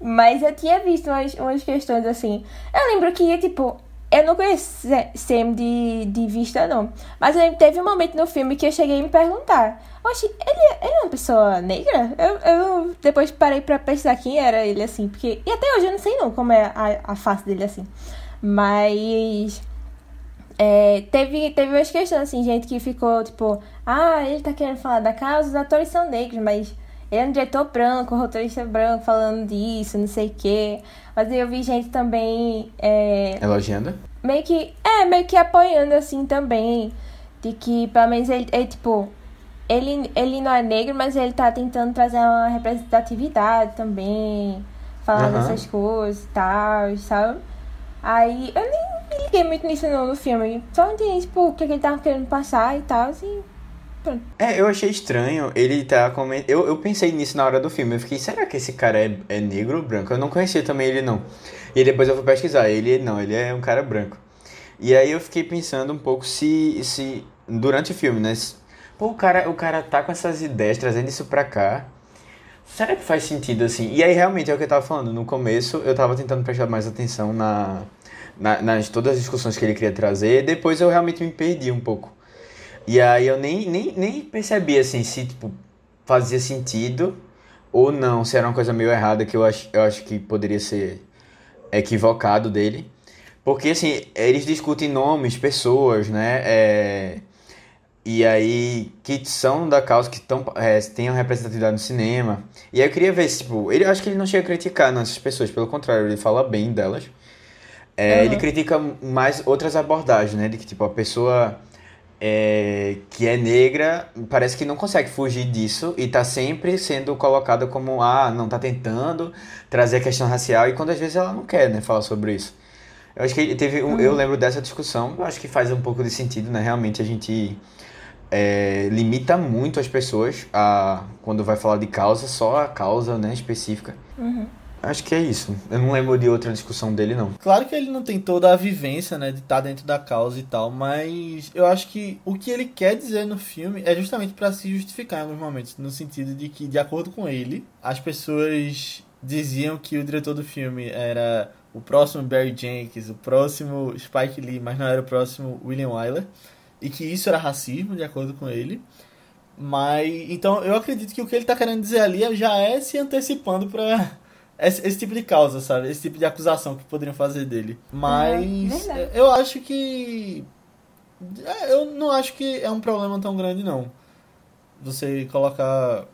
Mas eu tinha visto umas, umas questões assim. Eu lembro que, tipo, eu não conhecia Sam de, de vista, não. Mas eu lembro teve um momento no filme que eu cheguei a me perguntar: Oxi, ele, ele é uma pessoa negra? Eu, eu depois parei pra pesquisar quem era ele, assim. Porque, e até hoje eu não sei, não, como é a, a face dele, assim. Mas. É, teve, teve umas questões, assim, gente que ficou, tipo, ah, ele tá querendo falar da causa, os atores são negros, mas ele é um diretor branco, roteirista branco falando disso, não sei o quê. Mas eu vi gente também, é, Elogiando? meio que, é, meio que apoiando, assim, também, de que, pelo menos, ele, ele tipo, ele, ele não é negro, mas ele tá tentando trazer uma representatividade também, falar Aham. dessas coisas e tal, sabe? Aí eu nem me liguei muito nisso no, no filme. Só entendi, tipo, o que, que ele tava querendo passar e tal, assim. Pronto. É, eu achei estranho ele tá comentando. Eu, eu pensei nisso na hora do filme. Eu fiquei, será que esse cara é, é negro ou branco? Eu não conhecia também ele, não. E depois eu fui pesquisar. Ele não, ele é um cara branco. E aí eu fiquei pensando um pouco se. se durante o filme, né? se- Pô, o cara, o cara tá com essas ideias, trazendo isso pra cá. Será que faz sentido assim? E aí realmente é o que eu tava falando. No começo eu tava tentando prestar mais atenção na, na- nas todas as discussões que ele queria trazer. Depois eu realmente me perdi um pouco. E aí eu nem, nem, nem percebi assim se tipo, fazia sentido ou não, se era uma coisa meio errada que eu acho, eu acho que poderia ser equivocado dele. Porque assim, eles discutem nomes, pessoas, né? É, e aí, que são da causa, que tão, é, representatividade no cinema. E aí eu queria ver se, tipo, ele acho que ele não chega a criticar não, essas pessoas, pelo contrário, ele fala bem delas. É, Ele critica mais outras abordagens, né? De que, tipo, a pessoa é, que é negra parece que não consegue fugir disso e tá sempre sendo colocada como, ah, não tá tentando trazer a questão racial, e quando às vezes ela não quer, né, falar sobre isso. Eu acho que teve um, eu lembro dessa discussão, eu acho que faz um pouco de sentido, né? Realmente a gente é, limita muito as pessoas a quando vai falar de causa, só a causa, né, específica. Acho que é isso. Eu não lembro de outra discussão dele, não. Claro que ele não tem toda a vivência, né, de estar dentro da causa e tal, mas eu acho que o que ele quer dizer no filme é justamente pra se justificar em alguns momentos, no sentido de que, de acordo com ele, as pessoas diziam que o diretor do filme era o próximo Barry Jenkins, o próximo Spike Lee, mas não era o próximo William Wyler, e que isso era racismo, de acordo com ele. Mas então eu acredito que o que ele tá querendo dizer ali já é se antecipando pra esse, esse tipo de causa, sabe? Esse tipo de acusação que poderiam fazer dele. Mas verdade. eu acho que. é, Eu não acho que é um problema tão grande, não. Você colocar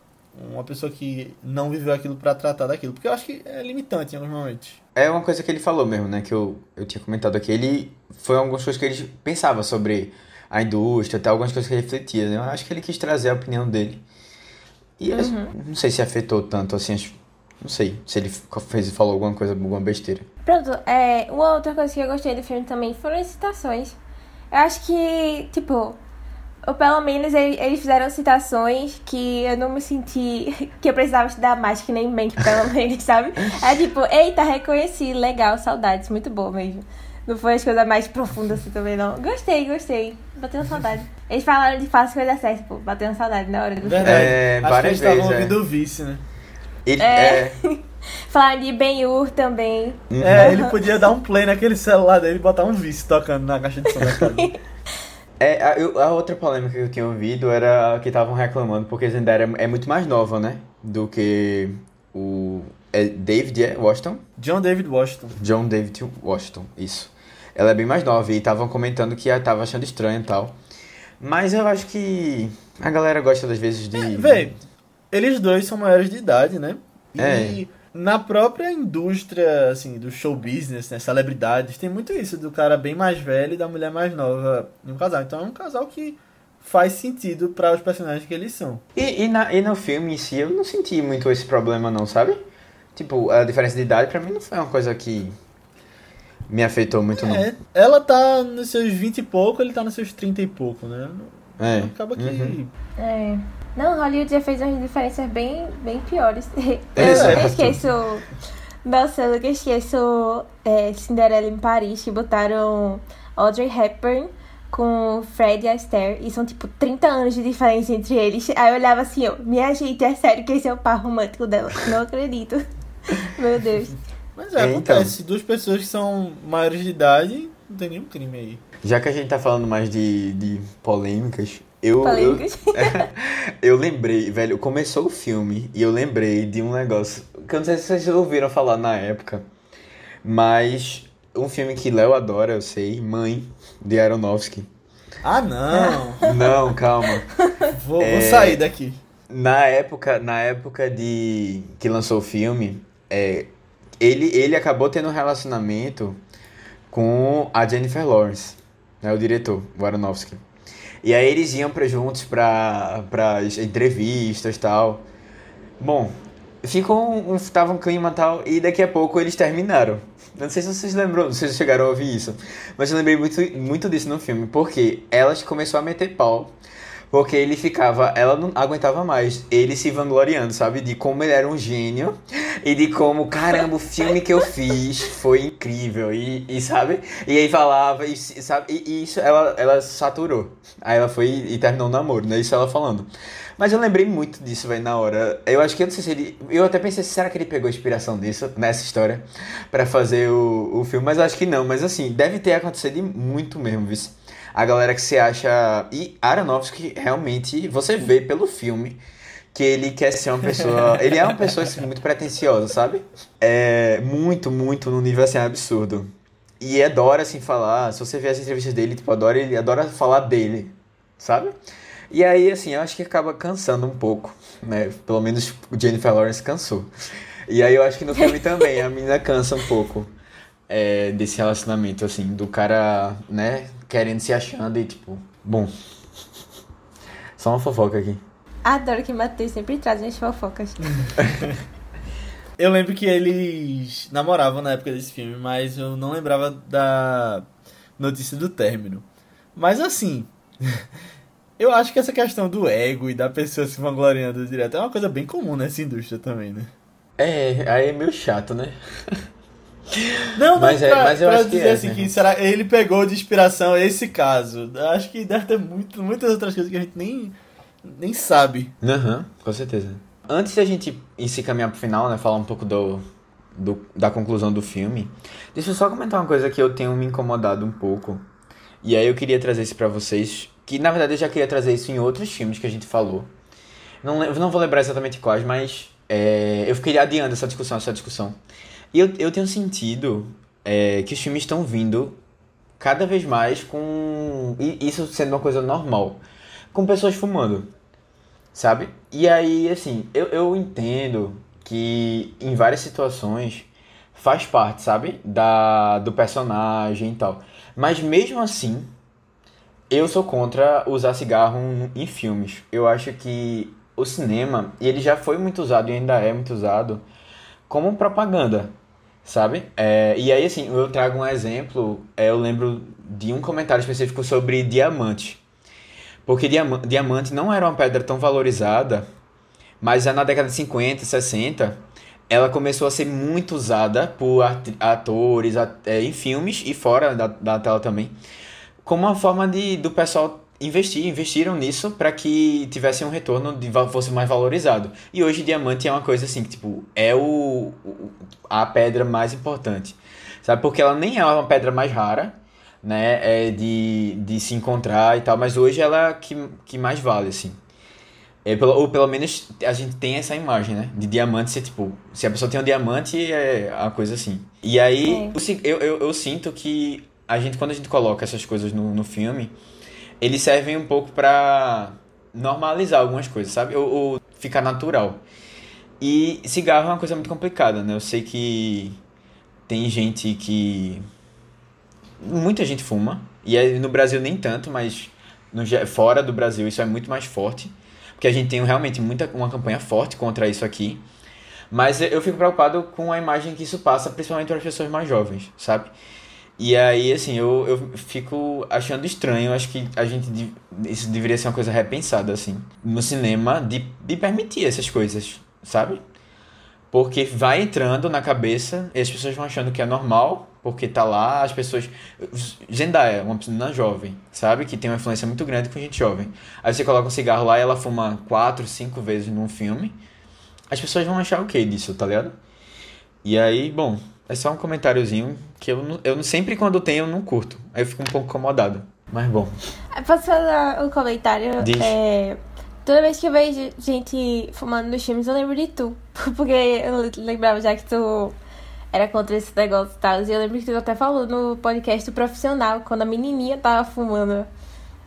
uma pessoa que não viveu aquilo pra tratar daquilo. Porque eu acho que é limitante em alguns momentos. É uma coisa que ele falou mesmo, né? Que eu, eu tinha comentado aqui. Ele foi algumas coisas que ele pensava sobre a indústria, até algumas coisas que ele refletia. Né? Eu acho que ele quis trazer a opinião dele. E eu não sei se afetou tanto assim. acho- Não sei se ele fez falou alguma coisa, alguma besteira. Pronto, é, uma outra coisa que eu gostei do filme também foram as citações. Eu acho que, tipo, ou pelo menos ele- eles fizeram citações que eu não me senti que eu precisava estudar mais, que nem mente, pelo menos, sabe? É tipo, eita, reconheci, legal, saudades, muito boa mesmo. Não foi as coisas mais profundas assim também, não. Gostei, gostei. Bateu saudade. Eles falaram de fácil coisa certa, pô, bateu saudade na hora do filme. É, acho várias que eles estavam vezes, é. ouvindo o vice, né? Ele, É. é, Falaram de Ben-Hur também. É, ele podia dar um play naquele celular dele e botar um vice tocando na caixa de som da casa. É, a, eu- a outra polêmica que eu tinha ouvido era que estavam reclamando porque Zendaya é, é muito mais nova, né? Do que o é David é, Washington? John David Washington. John David Washington, isso. Ela é bem mais nova e estavam comentando que tava achando estranho e tal. Mas eu acho que a galera gosta das vezes de... Véi, eles dois são maiores de idade, né? E É. na própria indústria, assim, do show business, né? Celebridades, tem muito isso do cara bem mais velho e da mulher mais nova em um casal. Então é um casal que faz sentido para os personagens que eles são. E, e, na- e no filme em si eu não senti muito esse problema não, sabe? Tipo, a diferença de idade pra mim não foi uma coisa que me afetou muito não. É, ela tá nos seus 20 e pouco, ele tá nos seus 30 e pouco, né? É. Acaba que. Uhum. É. Não, Hollywood já fez umas diferenças bem, bem piores. Eu, Exato. eu esqueço. Nossa, eu nunca esqueço é, Cinderela em Paris, que botaram Audrey Hepburn com Fred Astaire. E são tipo 30 anos de diferença entre eles. Aí eu olhava assim, eu, minha gente, é sério que esse é o par romântico dela. Não acredito. Meu Deus. Mas é, É, então. acontece. Duas pessoas que são maiores de idade, não tem nenhum crime aí. Já que a gente tá falando mais de, de polêmicas, eu, eu, eu lembrei, velho, começou o filme e eu lembrei de um negócio que eu não sei se vocês ouviram falar na época, mas um filme que Léo adora, eu sei, Mãe, de Aronofsky. Ah, não! Não, calma. vou, vou É. sair daqui. Na época, na época de que lançou o filme, é, ele, ele acabou tendo um relacionamento com a Jennifer Lawrence, né, o diretor, o Aronofsky. E aí eles iam pra, juntos pra, pra entrevistas e tal. Bom, ficou um, um, tava um clima tal, e daqui a pouco eles terminaram. Não sei se vocês lembram, se vocês chegaram a ouvir isso, mas eu lembrei muito, muito disso no filme, porque ela começou a meter pau porque ele ficava, ela não aguentava mais, ele se vangloriando, sabe? De como ele era um gênio e de como, caramba, o filme que eu fiz foi incrível. E, e sabe? E aí falava, e, sabe? E, e isso ela, ela saturou. Aí ela foi e terminou o namoro, né? Isso ela falando. Mas eu lembrei muito disso, velho, na hora. Eu acho que eu não sei se ele. Eu até pensei, será que ele pegou inspiração disso, nessa história, pra fazer o, o filme? Mas acho que não. Mas assim, deve ter acontecido muito mesmo, viu? A galera que você acha. E Aronofsky realmente, você vê pelo filme que ele quer ser uma pessoa. ele é uma pessoa assim, muito pretensiosa, sabe? É muito, muito no nível assim absurdo. E adora assim falar. Se você vê as entrevistas dele, tipo, adora, ele adora falar dele, sabe? E aí, assim, eu acho que acaba cansando um pouco, né? Pelo menos o Jennifer Lawrence cansou. E aí eu acho que no filme também a menina cansa um pouco é, desse relacionamento, assim, do cara, né, querendo se achando e tipo, bom. Só uma fofoca aqui. Adoro que Matheus sempre traz as fofocas. Eu lembro que eles namoravam na época desse filme, mas eu não lembrava da notícia do término. Mas assim, eu acho que essa questão do ego e da pessoa se vangloriando direto é uma coisa bem comum nessa indústria também, né? É, aí é meio chato, né? Não, Mas não, é- pra, mas eu acho que dizer é, assim né? que será, ele pegou de inspiração esse caso. Acho que deve ter muito, muitas outras coisas que a gente nem, nem sabe. Aham, com certeza. Antes da gente ir se caminhar pro final, né, falar um pouco do, do- da conclusão do filme, deixa eu só comentar uma coisa que eu tenho me incomodado um pouco. E aí eu queria trazer isso pra vocês, que na verdade eu já queria trazer isso em outros filmes que a gente falou. Não, não vou lembrar exatamente quais, mas é, eu fiquei adiando essa discussão, essa discussão. E eu, eu tenho sentido é, que os filmes estão vindo cada vez mais com. e Isso sendo uma coisa normal. Com pessoas fumando sabe? E aí, assim, eu, eu entendo que em várias situações faz parte, sabe? Da, do personagem e tal. Mas mesmo assim, eu sou contra usar cigarro em filmes. Eu acho que o cinema, e ele já foi muito usado e ainda é muito usado, como propaganda, sabe? É, e aí, assim, eu trago um exemplo, é, eu lembro de um comentário específico sobre diamante. Porque diama- diamante não era uma pedra tão valorizada, mas já na década de 50, 60, ela começou a ser muito usada por atores at- é, em filmes e fora da, da tela também, como uma forma de do pessoal investir, investiram nisso para que tivesse um retorno de fosse mais valorizado. E hoje diamante é uma coisa assim que tipo é o, o- a pedra mais importante, sabe? Porque ela nem é uma pedra mais rara, né, é de, de se encontrar e tal, mas hoje ela é que, que mais vale, assim. É, pelo, ou pelo menos a gente tem essa imagem, né? De diamante ser tipo. Se a pessoa tem um diamante, é a coisa assim. E aí, É. eu, eu, eu sinto que a gente, quando a gente coloca essas coisas no, no filme, eles servem um pouco pra normalizar algumas coisas, sabe? Ou, ou ficar natural. E cigarro é uma coisa muito complicada, né? Eu sei que tem gente que. Muita gente fuma. E no Brasil nem tanto, mas no, fora do Brasil isso é muito mais forte. Porque a gente tem realmente muita, uma campanha forte contra isso aqui. Mas eu fico preocupado com a imagem que isso passa, principalmente para as pessoas mais jovens, sabe? E aí, assim, eu, eu fico achando estranho. Acho que a gente. Isso deveria ser uma coisa repensada, assim, no cinema, de, de permitir essas coisas, sabe? Porque vai entrando na cabeça e as pessoas vão achando que é normal, porque tá lá, as pessoas. Zendaya, uma menina jovem, sabe? Que tem uma influência muito grande com gente jovem. Aí você coloca um cigarro lá e ela fuma quatro, cinco vezes num filme. As pessoas vão achar o que disso, tá ligado? E aí, bom, é só um comentáriozinho que eu, eu sempre quando tem eu não curto. Aí eu fico um pouco incomodado. Mas bom. Posso fazer um comentário? Diz. É, toda vez que eu vejo gente fumando nos filmes, eu lembro de tu. Porque eu lembrava já que tu era contra esse negócio e tal. E eu lembro que tu até falou no podcast do profissional, quando a menininha tava fumando.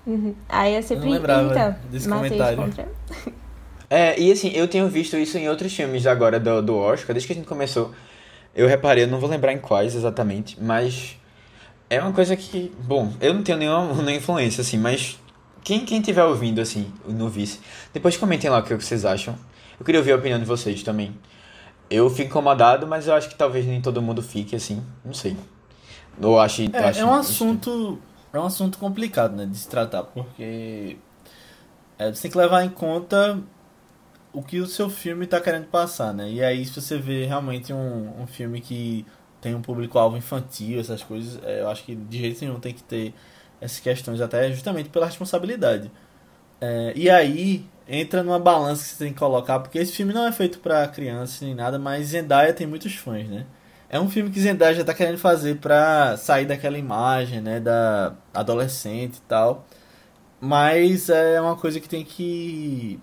Uhum. Aí eu sempre não lembrava então, desse matei comentário. contra. É, e assim, eu tenho visto isso em outros filmes agora do, do Oscar, desde que a gente começou. Eu reparei, eu não vou lembrar em quais exatamente, mas é uma coisa que, bom, eu não tenho nenhuma, nenhuma influência, assim, mas quem, quem tiver ouvindo, assim, no Vice, depois comentem lá o que vocês acham. Eu queria ouvir a opinião de vocês também. Eu fico incomodado, mas eu acho que talvez nem todo mundo fique assim, não sei. Ou ache, É, ache é um assunto. É um assunto complicado, né, de se tratar, porque é, você tem que levar em conta o que o seu filme tá querendo passar, né? E aí, se você vê realmente um, um filme que tem um público-alvo infantil, essas coisas, é, eu acho que de jeito nenhum tem que ter essas questões, até justamente pela responsabilidade. É, e aí, entra numa balança que você tem que colocar, porque esse filme não é feito pra criança nem nada, mas Zendaya tem muitos fãs, né? É um filme que Zendaya já tá querendo fazer pra sair daquela imagem, né, da adolescente e tal. Mas é uma coisa que tem que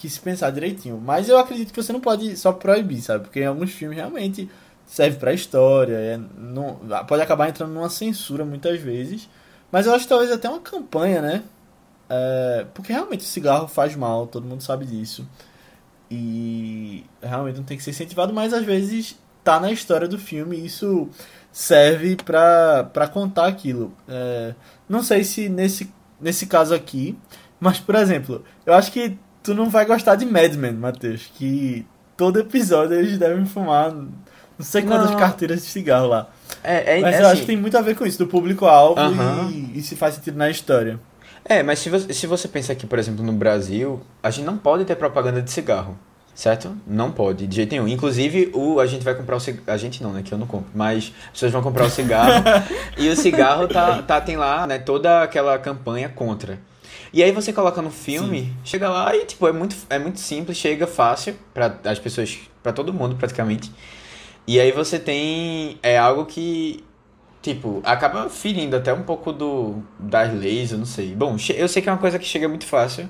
que se pensar direitinho. Mas eu acredito que você não pode só proibir, sabe? Porque em alguns filmes realmente serve pra história, é, não, pode acabar entrando numa censura muitas vezes. Mas eu acho talvez até uma campanha, né? É, porque realmente o cigarro faz mal, todo mundo sabe disso. E realmente não tem que ser incentivado, mas às vezes tá na história do filme e isso serve pra, pra contar aquilo. É, não sei se nesse, nesse caso aqui, mas por exemplo, eu acho que tu não vai gostar de Mad Men, Matheus, que todo episódio eles devem fumar não sei quantas Não. carteiras de cigarro lá. É, é, Mas é eu assim, acho que tem muito a ver com isso, do público-alvo e, e se faz sentido na história. É, mas se você, se você pensa que, por exemplo, no Brasil, a gente não pode ter propaganda de cigarro, Certo? Não pode, de jeito nenhum. Inclusive, o, a gente vai comprar o cigarro. A gente não, né? Que eu não compro. Mas as pessoas vão comprar o cigarro. e o cigarro tá, tá, tem lá, né? Toda aquela campanha contra. E aí você coloca no filme, chega lá e, tipo, é muito, é muito simples, chega fácil para as pessoas, para todo mundo praticamente. E aí você tem. É algo que. Tipo, acaba ferindo até um pouco do das leis, eu não sei. Bom, eu sei que é uma coisa que chega muito fácil.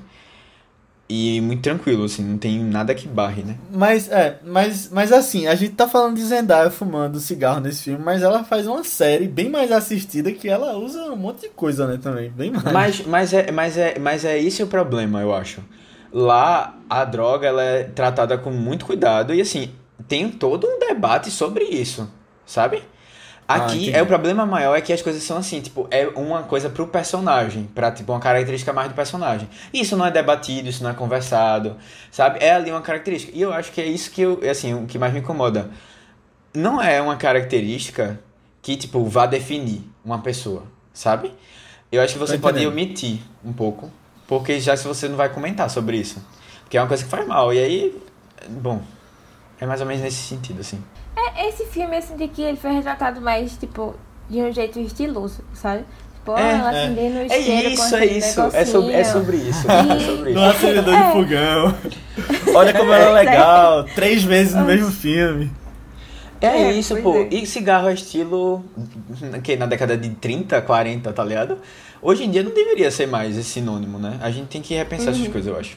E muito tranquilo, assim, não tem nada que barre, né? Mas, é, mas, mas assim, a gente tá falando de Zendaya fumando cigarro nesse filme, mas ela faz uma série bem mais assistida que ela usa um monte de coisa, né, também. Bem mais. Mas, mas, é, mas, é, mas é esse o problema, eu acho. Lá, a droga ela é tratada com muito cuidado e, assim, tem todo um debate sobre isso, sabe? Ah, Aqui, entendi. é o problema maior é que as coisas são assim, tipo, é uma coisa pro personagem, pra, tipo, uma característica mais do personagem. Isso não é debatido, isso não é conversado, sabe? É ali uma característica. E eu acho que é isso que, eu, assim, o que mais me incomoda. Não é uma característica que, tipo, vá definir uma pessoa, sabe? Eu acho que você pode omitir um pouco, porque já se você não vai comentar sobre isso. Porque é uma coisa que faz mal. E aí, bom, é mais ou menos nesse sentido, assim. É, esse filme, eu senti que ele foi retratado mais, tipo, de um jeito estiloso, sabe? Tipo, É, ela é. acendendo o É isso, é isso. É sobre, é sobre isso. E- É sobre No acendedor É. de fogão. Olha como ela é legal. Três vezes no mesmo filme. É, É, isso, pô. é. E cigarro é estilo. Que na década de 30, 40, tá ligado? Hoje em dia não deveria ser mais esse sinônimo, né? A gente tem que repensar essas coisas, eu acho.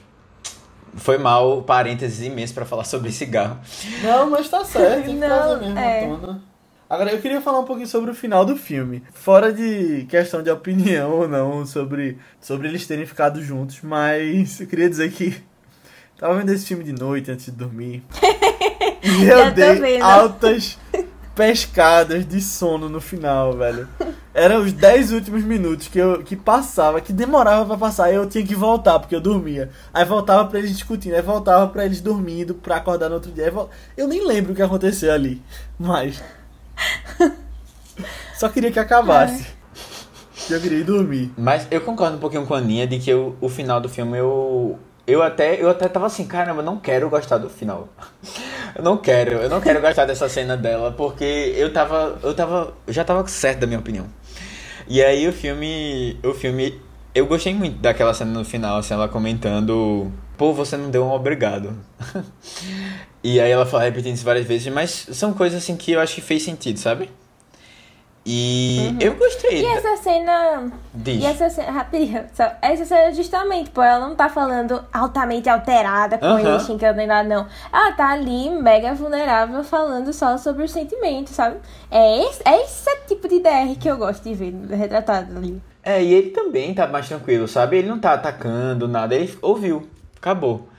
Foi mal, parênteses imenso pra falar sobre cigarro. Não, mas tá certo. Não, mesmo é. tona. Agora, eu queria falar um pouquinho sobre o final do filme. Fora de questão de opinião ou não sobre, sobre eles terem ficado juntos, mas eu queria dizer que tava vendo esse filme de noite antes de dormir. E eu tô dei altas pescadas de sono no final, velho. Eram os 10 últimos minutos que eu que passava, que demorava pra passar, e eu tinha que voltar porque eu dormia. Aí voltava pra eles discutindo, aí voltava pra eles dormindo pra acordar no outro dia. Aí vol- Eu nem lembro o que aconteceu ali, mas só queria que acabasse. Eu queria ir dormir. Mas eu concordo um pouquinho com a Aninha de que eu- o final do filme eu. Eu até, eu até tava assim, caramba, eu não quero gostar do final. Eu não quero, eu não quero gostar dessa cena dela, porque eu tava. Eu tava. Eu já tava certo da minha opinião. E aí o filme. O filme. Eu gostei muito daquela cena no final, assim, ela comentando. Pô, você não deu um obrigado. e aí ela fala repetindo isso várias vezes, mas são coisas assim que eu acho que fez sentido, sabe? E eu gostei. E essa cena. Diz. E essa cena. Rapidinho. Só, essa cena justamente, pô, ela não tá falando altamente alterada com Aham. ele, xingando nem nada, não. Ela tá ali, mega vulnerável, falando só sobre os sentimentos, sabe? É esse, é esse tipo de DR que eu gosto de ver retratado ali. É, e ele também tá mais tranquilo, sabe? Ele não tá atacando nada, ele ouviu, acabou.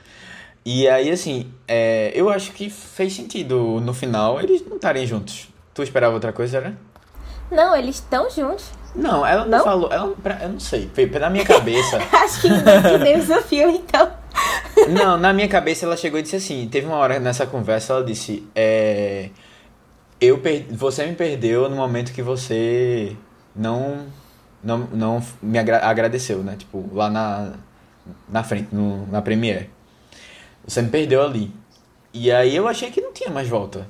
E aí, assim, é, eu acho que fez sentido no final eles não estarem juntos. Tu esperava outra coisa, né? Não, eles estão juntos. Não, ela não, Não? falou, ela, pra- eu não sei, foi na minha cabeça. Acho que entendeu o filme, então. Não, na minha cabeça ela chegou e disse assim, teve uma hora nessa conversa, ela disse, é, eu per- você me perdeu no momento que você não não, não me agra- agradeceu, né? Tipo, lá na, na frente, no, na Premiere. Você me perdeu ali. E aí eu achei que não tinha mais volta,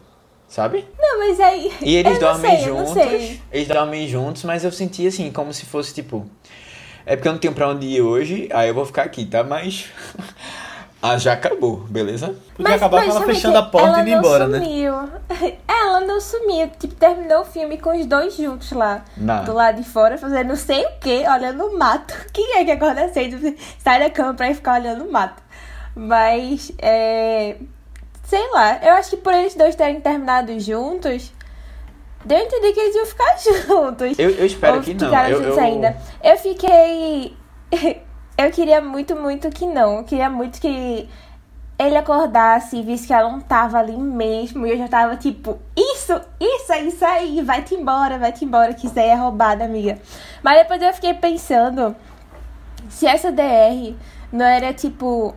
sabe? Não, mas aí. E eles eu não dormem sei, eu não juntos. sei. Eles dormem juntos, mas eu senti assim, como se fosse tipo. É porque eu não tenho pra onde ir hoje, aí eu vou ficar aqui, tá? Mas. ah, já acabou, beleza? Podia acabar com ela fechando a porta e indo não embora, né? sumiu. Ela não sumiu. Tipo, terminou o filme com os dois juntos lá. Na- Do lado de fora, fazendo não sei o que, olhando o mato. Quem é que acorda cedo, sai da cama pra ir ficar olhando o mato? Mas, é... Sei lá, eu acho que por eles dois terem terminado juntos, deu a entender que eles iam ficar juntos. Eu, eu espero Ou que não. Eu, juntos eu- ainda. Eu fiquei. eu queria muito, muito que não. Eu queria muito que ele acordasse e visse que ela não tava ali mesmo. E eu já tava tipo, isso, isso, é isso aí, vai-te embora, vai-te embora, que isso aí é roubada, amiga. Mas depois eu fiquei pensando se essa DR não era tipo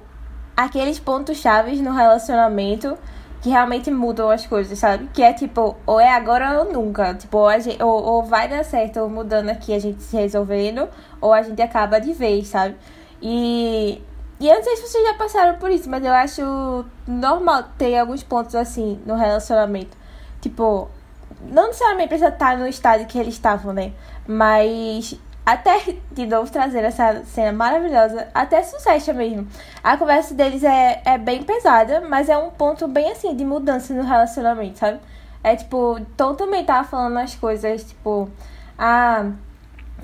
aqueles pontos chaves no relacionamento que realmente mudam as coisas, sabe? Que é tipo, ou é agora ou nunca. Tipo, ou, gente, ou, ou vai dar certo ou mudando aqui a gente se resolvendo, ou a gente acaba de vez, sabe? E E eu não sei se vocês já passaram por isso, mas eu acho normal ter alguns pontos assim no relacionamento. Tipo, não necessariamente precisa estar no estádio que eles estavam, né? Mas até, de novo, trazer essa cena maravilhosa, até sucesso mesmo. A conversa deles é, é bem pesada, mas é um ponto bem assim de mudança no relacionamento, sabe? É tipo, Tom também tava falando as coisas, tipo, ah,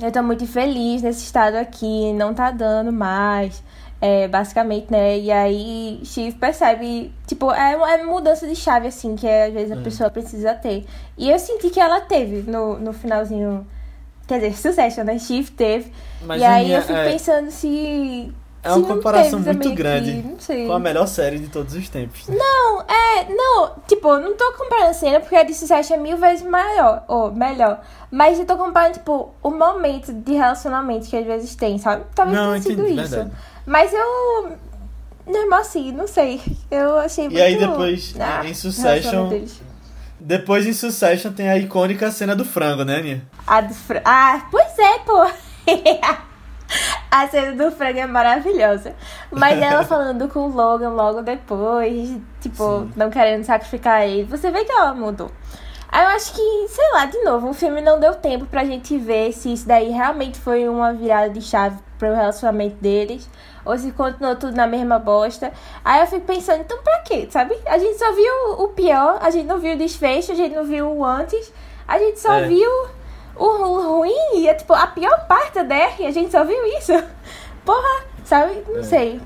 eu tô muito feliz nesse estado aqui, não tá dando mais. É, basicamente, né? E aí Steve percebe, tipo, é uma é mudança de chave, assim, que é, às vezes a pessoa precisa ter. E eu senti que ela teve no, no finalzinho. Quer dizer, sucesso, né? Steve teve. Mas e aí minha- eu fico é- pensando se. É uma comparação muito grande que- não sei. com a melhor série de todos os tempos. Não, é, não, tipo, eu não tô comparando a cena porque a de Sucesso é mil vezes maior, ou melhor. Mas eu tô comparando, tipo, o momento de relacionamento que às vezes tem, sabe? Talvez Não, tenha sido entendi, isso. verdade. Mas eu. Mesmo assim, não sei. Eu achei muito. E aí depois, Ah, em Succession-. Depois em Succession tem a icônica cena do frango, né, Aninha? A do frango. Ah, pois é, pô. A cena do frango é maravilhosa. Mas ela falando com o Logan logo depois, tipo, não querendo sacrificar ele. Você vê que ela mudou. Aí eu acho que, sei lá, de novo, o filme não deu tempo pra gente ver se isso daí realmente foi uma virada de chave pro relacionamento deles. Ou se continuou tudo na mesma bosta. Aí eu fico pensando, então pra quê, sabe? A gente só viu o pior, a gente não viu o desfecho, a gente não viu o antes. A gente só É. viu o ru- ruim e é tipo a pior parte da DR, a gente só viu isso. Porra, sabe? Não É. sei.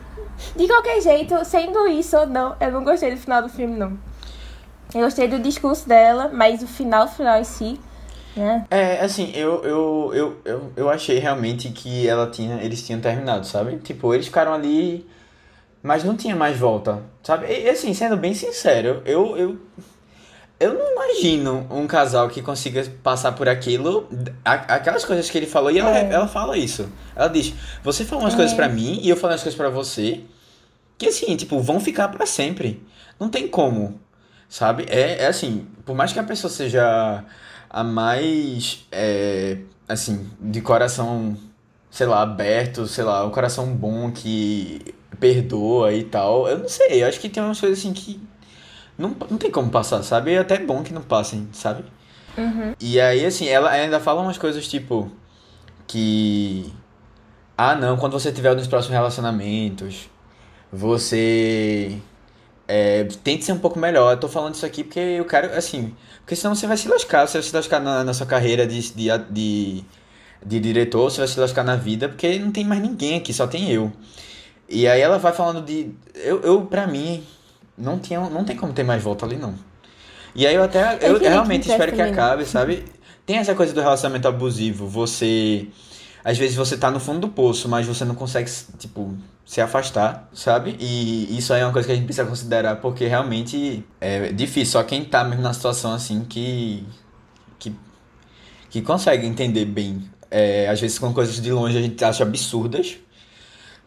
De qualquer jeito, sendo isso ou não, eu não gostei do final do filme, não. Eu gostei do discurso dela, mas o final, final em si, né? É, assim, eu, eu, eu, eu, eu achei realmente que ela tinha, eles tinham terminado, sabe? Tipo, eles ficaram ali, mas não tinha mais volta, sabe? E assim, sendo bem sincero, eu, eu, eu não imagino um casal que consiga passar por aquilo, aquelas coisas que ele falou, e ela, É. ela fala isso. Ela diz, você falou umas É. coisas pra mim e eu falei umas coisas pra você, que assim, tipo, vão ficar pra sempre. Não tem como, sabe? É, é assim, por mais que a pessoa seja a mais, é, assim, de coração, sei lá, aberto, sei lá, um coração bom que perdoa e tal, eu não sei, eu acho que tem umas coisas assim que não, não tem como passar, sabe? É até bom que não passem, sabe? E aí, assim, ela ainda fala umas coisas tipo que. Ah, não, quando você tiver nos próximos relacionamentos, você. É, tente ser um pouco melhor. Eu tô falando isso aqui porque eu quero, assim. Porque senão você vai se lascar. Você vai se lascar na, na sua carreira de, de, de, de diretor, você vai se lascar na vida, porque não tem mais ninguém aqui, só tem eu. E aí ela vai falando de. Eu, eu pra mim, não, tinha, não tem como ter mais volta ali, não. E aí eu até. Eu, queria que realmente espero que não. acabe, sabe? Tem essa coisa do relacionamento abusivo. Você. Às vezes você tá no fundo do poço, mas você não consegue, tipo, se afastar, sabe? E isso aí é uma coisa que a gente precisa considerar, porque realmente é difícil. Só quem tá mesmo na situação assim que. que, que consegue entender bem. É, às vezes com coisas de longe a gente acha absurdas,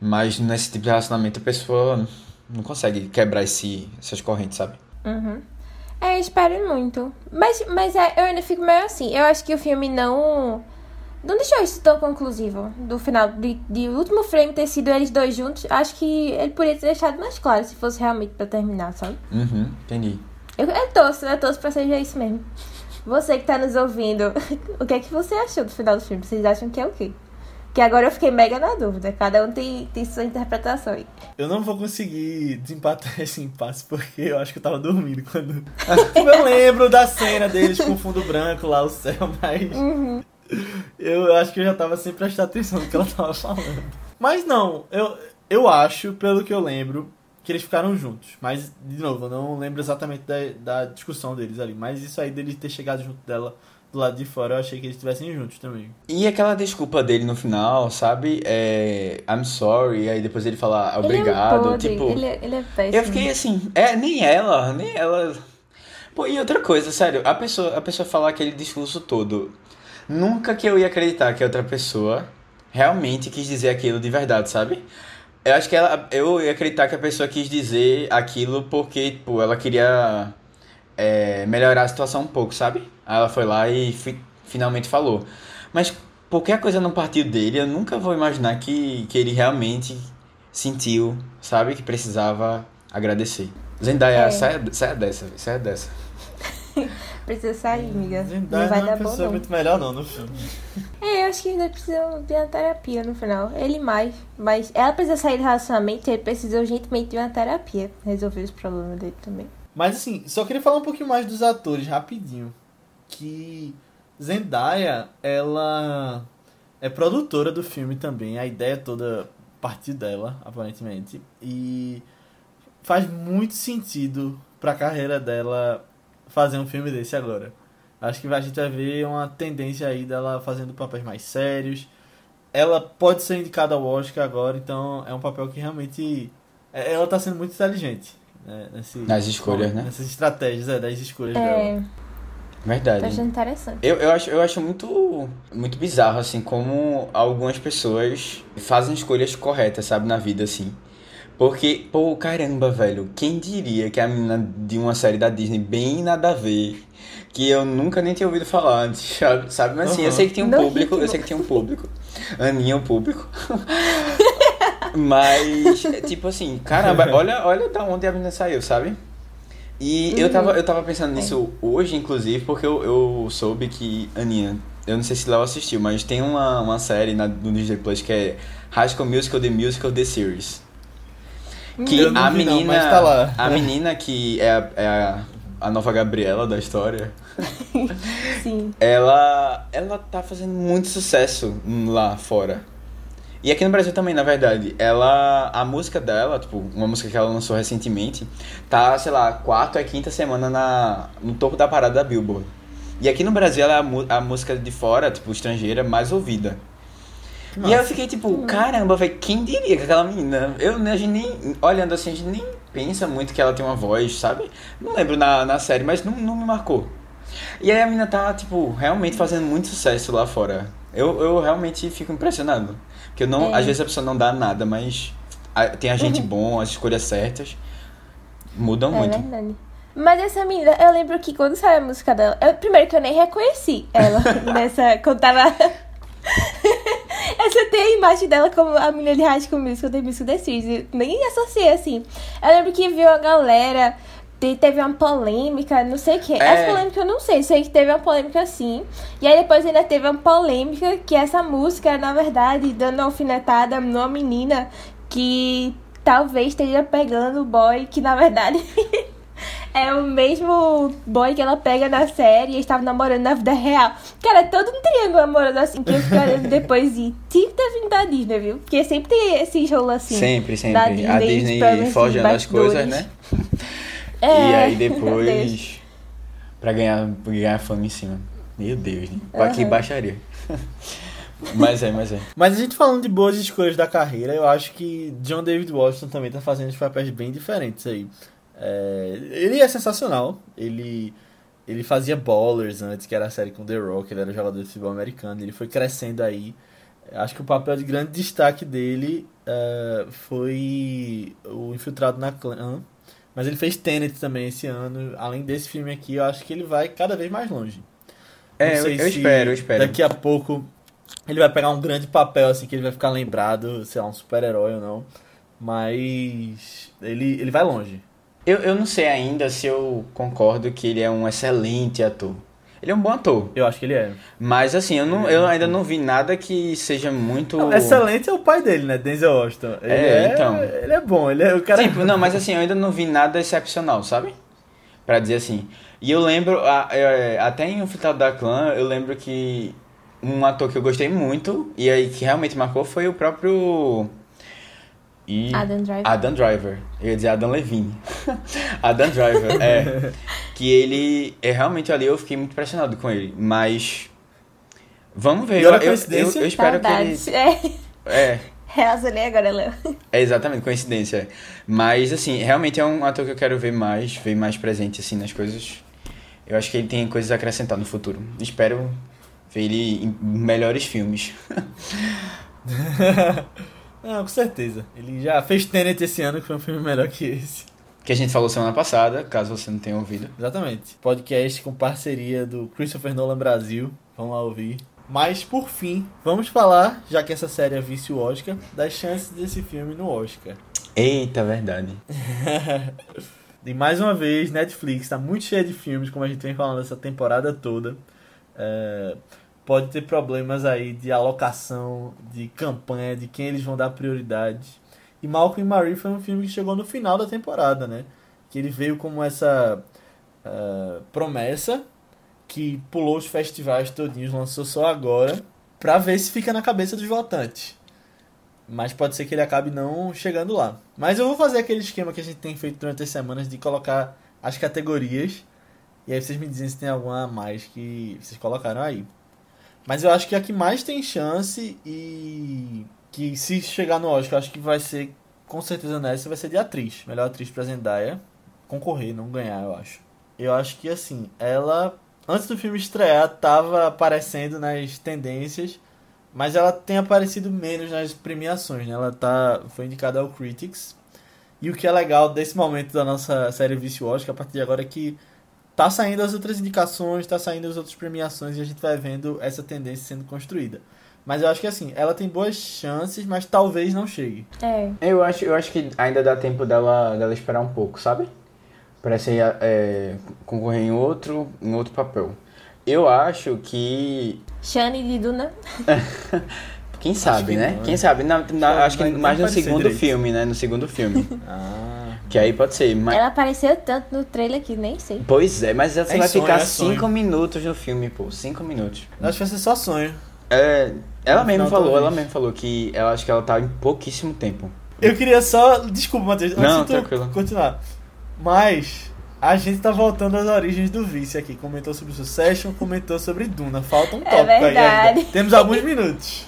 mas nesse tipo de relacionamento a pessoa não consegue quebrar esse, essas correntes, sabe? Uhum. É, espero muito. Mas, mas é, eu ainda fico meio assim. Eu acho que o filme não. Não deixou isso tão conclusivo. Do final, de, de último frame ter sido eles dois juntos. Acho que ele poderia ter deixado mais claro se fosse realmente pra terminar, sabe? Uhum, entendi. Eu, eu torço, eu torço pra seja isso mesmo. Você que tá nos ouvindo, o que é que você achou do final do filme? Vocês acham que é o quê? Que agora eu fiquei mega na dúvida. Cada um tem, tem sua interpretação aí. Eu não vou conseguir desempatar esse impasse porque eu acho que eu tava dormindo quando. eu lembro da cena deles com o fundo branco lá, o céu, mas. Eu acho que eu já tava sem prestar atenção no que ela tava falando. Mas não, eu, eu acho, pelo que eu lembro, que eles ficaram juntos. Mas, de novo, eu não lembro exatamente da, da discussão deles ali. Mas isso aí dele ter chegado junto dela do lado de fora, eu achei que eles estivessem juntos também. E aquela desculpa dele no final, sabe? É. I'm sorry, aí depois ele fala obrigado. Ele é um tipo. ele, é- ele é péssimo. Eu fiquei assim, é, nem ela, nem ela. Pô, e outra coisa, sério, a pessoa, a pessoa falar aquele discurso todo. Nunca que eu ia acreditar que outra pessoa realmente quis dizer aquilo de verdade, sabe? Eu acho que ela, eu ia acreditar que a pessoa quis dizer aquilo porque, tipo, ela queria é, melhorar a situação um pouco, sabe? Aí ela foi lá e fi- finalmente falou. Mas porque a coisa não partiu dele, eu nunca vou imaginar que, que ele realmente sentiu, sabe, que precisava agradecer. Zendaya, É. saia, saia dessa, saia dessa. Precisa sair, amiga. Não vai não é dar bom, não. muito melhor não no filme. É, eu acho que ainda precisa de uma terapia no final. Ele mais. Mas ela precisa sair do relacionamento e ele precisa urgentemente de uma terapia. Resolver os problemas dele também. Mas assim, só queria falar um pouquinho mais dos atores, rapidinho. Que Zendaya, ela é produtora do filme também. A ideia toda partiu dela, aparentemente. E faz muito sentido pra carreira dela fazer um filme desse agora. Acho que a gente vai ver uma tendência aí dela fazendo papéis mais sérios. Ela pode ser indicada ao Oscar agora, então é um papel que realmente. é- Ela tá sendo muito inteligente. Né, nesse- Nas escolhas, né? Nessas estratégias, é, das escolhas dela. É, Verdade. tô achando interessante. Eu, eu, acho, eu acho muito, muito bizarro, assim, como algumas pessoas fazem escolhas corretas, sabe, na vida, assim. Porque, pô, caramba, velho, quem diria que a menina de uma série da Disney bem nada a ver, que eu nunca nem tinha ouvido falar antes, sabe? Mas assim, eu Uhum. sei que tinha um No público, eu ritmo. sei que tinha um público. Aninha é o público. Mas, tipo assim, caramba, olha, olha da onde a menina saiu, sabe? E eu, tava, eu tava pensando nisso hoje, inclusive, porque eu, eu soube que, Aninha, eu não sei se Léo assistiu, mas tem uma, uma série na, no Disney Plus que é High School Musical, The Musical, The Series. Que a vi não, menina, mas tá lá. a menina que é, a, é a, a nova Gabriela da história, Sim. ela, ela tá fazendo muito sucesso lá fora. E aqui no Brasil também, na verdade. Ela. A música dela, tipo, uma música que ela lançou recentemente, tá, sei lá, quarta ou quinta semana na, no topo da parada da Billboard. E aqui no Brasil ela é a, a música de fora, tipo, estrangeira, mais ouvida. E aí eu fiquei tipo, caramba, velho, quem diria que aquela menina. Eu, a gente nem. Olhando assim, a gente nem pensa muito que ela tem uma voz, sabe? Não lembro na, na série, mas não, não me marcou. E aí a menina tá, tipo, realmente fazendo muito sucesso lá fora. Eu, eu realmente fico impressionado. Porque eu não, É. às vezes a pessoa não dá nada, mas a- tem a gente bom, as escolhas certas mudam É muito. verdade. Mas essa menina, eu lembro que quando saiu a música dela, eu, primeiro que eu nem reconheci ela nessa. Quando tava. Eu só tenho a imagem dela como a menina de High School Musical, The Musical Series. Eu nem associei assim. Eu lembro que viu a galera. te- Teve uma polêmica, não sei o que. É. Essa polêmica eu não sei, sei que teve uma polêmica assim. E aí depois ainda teve uma polêmica que essa música, na verdade, dando uma alfinetada numa menina que talvez esteja pegando o boy que na verdade é o mesmo boy que ela pega na série e eles estavam namorando na vida real. Cara, é todo um triângulo amoroso assim que eu ficaria depois de. Tinha que ter vindo da Disney, viu? Porque sempre tem esse rolo assim. Sempre, da sempre. A Disney, Disney problemas forjando as coisas, né? É, E aí depois. pra ganhar, pra ganhar fama em cima. Meu Deus, né? Pra que Aham. baixaria. mas é, mas é. Mas a gente falando de boas escolhas da carreira, eu acho que John David Washington também tá fazendo os papéis bem diferentes aí. É, ele é sensacional. Ele, ele fazia Ballers antes, que era a série com The Rock, ele era jogador de futebol americano. Ele foi crescendo aí. Acho que o papel de grande destaque dele é, foi o Infiltrado na Clã. Mas ele fez Tenet também esse ano. Além desse filme aqui, eu acho que ele vai cada vez mais longe. É, eu, eu espero, eu espero. Daqui a pouco ele vai pegar um grande papel, assim, que ele vai ficar lembrado, sei lá, um super-herói ou não. Mas ele, ele vai longe. Eu, eu não sei ainda se eu concordo que ele é um excelente ator. Ele é um bom ator. Eu acho que ele é. Mas assim, eu, não, eu ainda não vi nada que seja muito. Não, excelente é o pai dele, né? Denzel Washington. Ele É, é, então. Ele é bom, ele é o cara. Tipo, não, mas assim, eu ainda não vi nada excepcional, sabe? Pra dizer assim. E eu lembro, é, até em O Filtrado da Clã, eu lembro que um ator que eu gostei muito, e aí que realmente marcou, foi o próprio. E... Adam Driver. Adam Driver. Eu ia dizer Adam Levine. Adam Driver, é. Que ele. É, realmente ali eu fiquei muito impressionado com ele. Mas. Vamos ver. E Eu, eu, eu, coincidência. eu espero que Saudades. ele. É, É. relacionei agora, Léo. É exatamente, coincidência. Mas, assim, realmente é um ator que eu quero ver mais, ver mais presente, assim, nas coisas. Eu acho que ele tem coisas a acrescentar no futuro. Espero ver ele em melhores filmes. Não, com certeza. Ele já fez Tenet esse ano, que foi um filme melhor que esse. Que a gente falou semana passada, caso você não tenha ouvido. Exatamente. Podcast com parceria do Christopher Nolan Brasil. Vamos lá ouvir. Mas por fim, vamos falar, já que essa série é vice o Oscar, das chances desse filme no Oscar. Eita, verdade. E mais uma vez, Netflix está muito cheia de filmes, como a gente vem falando essa temporada toda. É, pode ter problemas aí de alocação, de campanha, de quem eles vão dar prioridade. E Malcolm e Marie foi um filme que chegou no final da temporada, né? Que ele veio como essa é, promessa que pulou os festivais todinhos, lançou só agora, pra ver se fica na cabeça dos votantes. Mas pode ser que ele acabe não chegando lá. Mas eu vou fazer aquele esquema que a gente tem feito durante as semanas de colocar as categorias. E aí vocês me dizem se tem alguma a mais que vocês colocaram aí. Mas eu acho que a que mais tem chance e que se chegar no Oscar, acho que vai ser com certeza nessa vai ser de atriz. Melhor atriz pra Zendaya. Concorrer, não ganhar, eu acho. Eu acho que assim, ela antes do filme estrear tava aparecendo nas tendências. Mas ela tem aparecido menos nas premiações, né? Ela tá, foi indicada ao Critics. E o que é legal desse momento da nossa série Vice Oscar, a partir de agora, é que tá saindo as outras indicações, tá saindo as outras premiações e a gente vai vendo essa tendência sendo construída. Mas eu acho que assim, ela tem boas chances, mas talvez não chegue. É. Eu acho, eu acho que ainda dá tempo dela, dela esperar um pouco, sabe? Pra ser, é, concorrer em outro, em outro papel. Eu acho que Shane de Duna. Quem sabe, que né? não, né? Quem sabe? Na, na- acho que mais no segundo direito. filme, né? No segundo filme. Ah. Que aí pode ser. Mas... Ela apareceu tanto no trailer que nem sei. Pois é, mas você É vai sonho, ficar é sonho. cinco minutos no filme, pô. Cinco minutos. Acho que vai ser só sonho. É, ela mesmo falou, talvez. ela mesmo falou que ela acho que ela tá em pouquíssimo tempo. Eu queria só. Desculpa, Matheus, antes Não, de tranquilo. continuar. Mas a gente tá voltando às origens do Vice aqui. Comentou sobre Succession, comentou sobre Duna. Falta um É tópico aí verdade. ainda. Temos alguns minutos.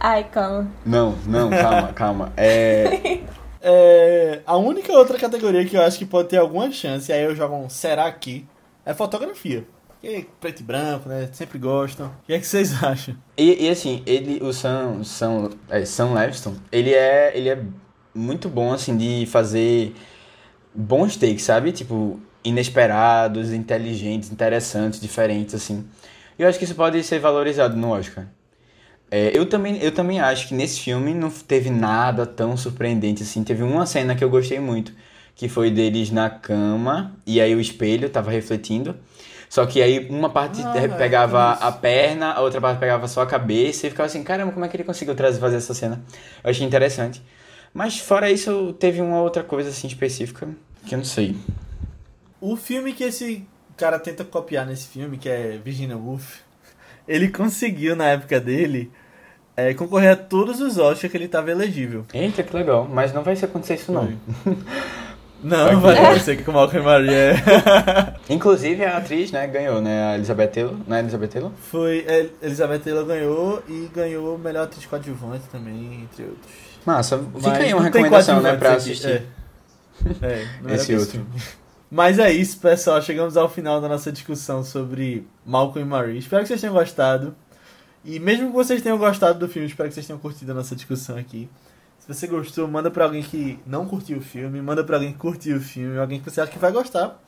Ai, calma. Não, não, calma, calma. É. É, a única outra categoria que eu acho que pode ter alguma chance, aí eu jogo um será aqui, é fotografia. Porque preto e branco, né? Sempre gostam. O que é que vocês acham? E, e assim, ele, o Sam, Sam, é, Sam Levinson, ele é, ele é muito bom, assim, de fazer bons takes, sabe? Tipo, inesperados, inteligentes, interessantes, diferentes, assim. E eu acho que isso pode ser valorizado no Oscar. É, eu, também, eu também acho que nesse filme não teve nada tão surpreendente, assim. Teve uma cena que eu gostei muito, que foi deles na cama, e aí o espelho tava refletindo. Só que aí uma parte Ah, é, pegava isso. a perna, a outra parte pegava só a cabeça e ficava assim, caramba, como é que ele conseguiu trazer, fazer essa cena? Eu achei interessante. Mas fora isso, teve uma outra coisa assim específica que eu não sei. O filme que esse cara tenta copiar nesse filme, que é Virginia Woolf, ele conseguiu, na época dele, é, concorrer a todos os Oscars que ele tava elegível. Eita, que legal. Mas não vai se acontecer isso não. Não, não vai acontecer que o Malcolm Maria é... Inclusive a atriz, né, ganhou, né, a Elizabeth Taylor, não é Elizabeth Taylor? Foi, é, Elizabeth Taylor ganhou e ganhou melhor atriz coadjuvante também, entre outros. Massa, fica Mas aí uma recomendação, né, pra assistir. aqui, É, é não Esse outro. Mas é isso, pessoal. Chegamos ao final da nossa discussão sobre Malcolm e Marie. Espero que vocês tenham gostado. E mesmo que vocês tenham gostado do filme, espero que vocês tenham curtido a nossa discussão aqui. Se você gostou, manda pra alguém que não curtiu o filme, manda pra alguém que curtiu o filme, alguém que você acha que vai gostar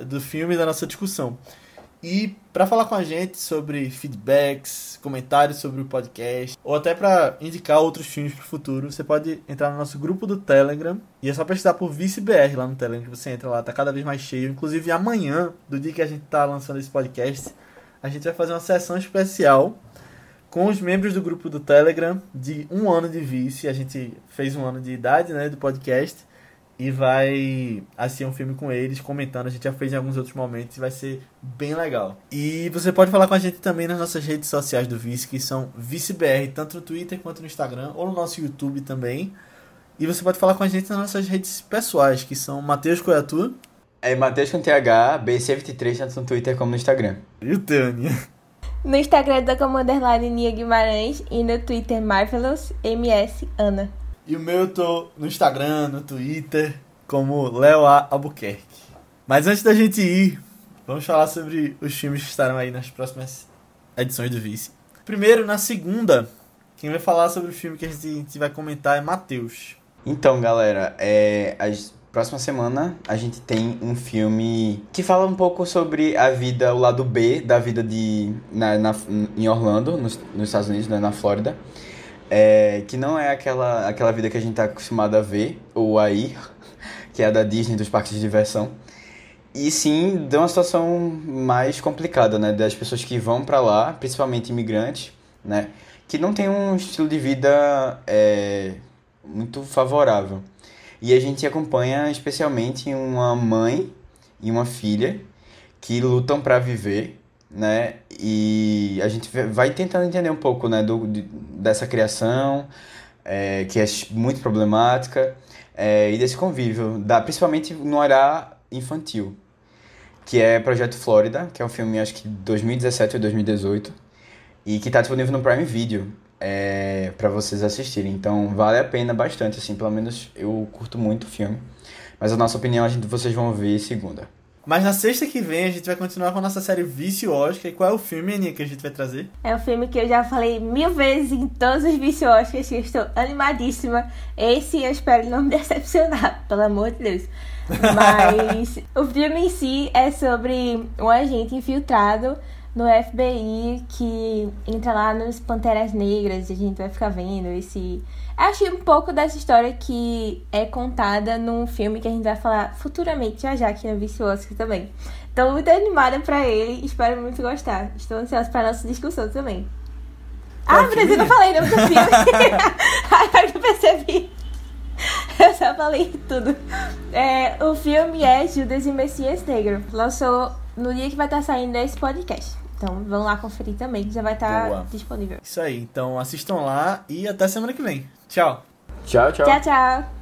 do filme e da nossa discussão. E para falar com a gente sobre feedbacks, comentários sobre o podcast, ou até para indicar outros filmes pro futuro, você pode entrar no nosso grupo do Telegram. E é só pesquisar por ViceBR lá no Telegram, que você entra lá, tá cada vez mais cheio. Inclusive amanhã, do dia que a gente tá lançando esse podcast, a gente vai fazer uma sessão especial com os membros do grupo do Telegram de um ano de vice. A gente fez um ano de idade, né, do podcast. E vai assistir um filme com eles, comentando. A gente já fez em alguns outros momentos e vai ser bem legal. E você pode falar com a gente também nas nossas redes sociais do Vice, que são ViceBR, tanto no Twitter quanto no Instagram, ou no nosso YouTube também. E você pode falar com a gente nas nossas redes pessoais, que são Matheus Coiatu É Matheus com TH, B73, tanto no Twitter como no Instagram. e o Tânia. No Instagram da como underline Nia Guimarães e no Twitter Marvelous MS Ana. E o meu eu tô no Instagram, no Twitter, como Leo A. Albuquerque. Mas antes da gente ir, vamos falar sobre os filmes que estarão aí nas próximas edições do Vice. Primeiro, na segunda, quem vai falar sobre o filme que a gente vai comentar é Matheus. Então, galera, é, as próxima semana a gente tem um filme que fala um pouco sobre a vida, o lado B da vida de na, na- em Orlando, nos, nos Estados Unidos, né, na Flórida. É, que não é aquela, aquela vida que a gente tá acostumado a ver, ou a ir, que é a da Disney, dos parques de diversão. E sim, de uma situação mais complicada, né? Das pessoas que vão pra lá, principalmente imigrantes, né? Que não tem um estilo de vida é, muito favorável. E a gente acompanha especialmente uma mãe e uma filha que lutam pra viver, né? E a gente vai tentando entender um pouco, né, do, de- dessa criação, é, que é muito problemática, é, e desse convívio, da, principalmente no olhar infantil, que é Projeto Flórida, que é um filme, acho que 2017 ou 2018, e que está disponível no Prime Video é, para vocês assistirem. Então vale a pena bastante, assim, pelo menos eu curto muito o filme. Mas a nossa opinião a gente, vocês vão ver segunda. Mas na sexta que vem a gente vai continuar com a nossa série Vício Oscar. E qual é o filme, Aninha, que a gente vai trazer? É um filme que eu já falei mil vezes em todos os Oscars que eu estou animadíssima. Esse eu espero não me decepcionar, pelo amor de Deus. Mas o filme em si é sobre um agente infiltrado no FBI que entra lá nos Panteras Negras e a gente vai ficar vendo esse. Acho um pouco dessa história que é contada num filme que a gente vai falar futuramente, já já, que é o Vício Oscar também. Tô muito animada pra ele, espero muito gostar. Estou ansiosa pra nossa discussão também. Qual ah, mas filme eu não é? falei não do filme. Agora que eu percebi. Eu só falei tudo. É, o filme é Judas e Messias Negro. Lançou no dia que vai estar saindo esse podcast. Então vão lá conferir também, que já vai estar Boa. disponível. Isso aí, então assistam lá e até semana que vem. Tchau! Tchau, tchau. Tchau, tchau.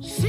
See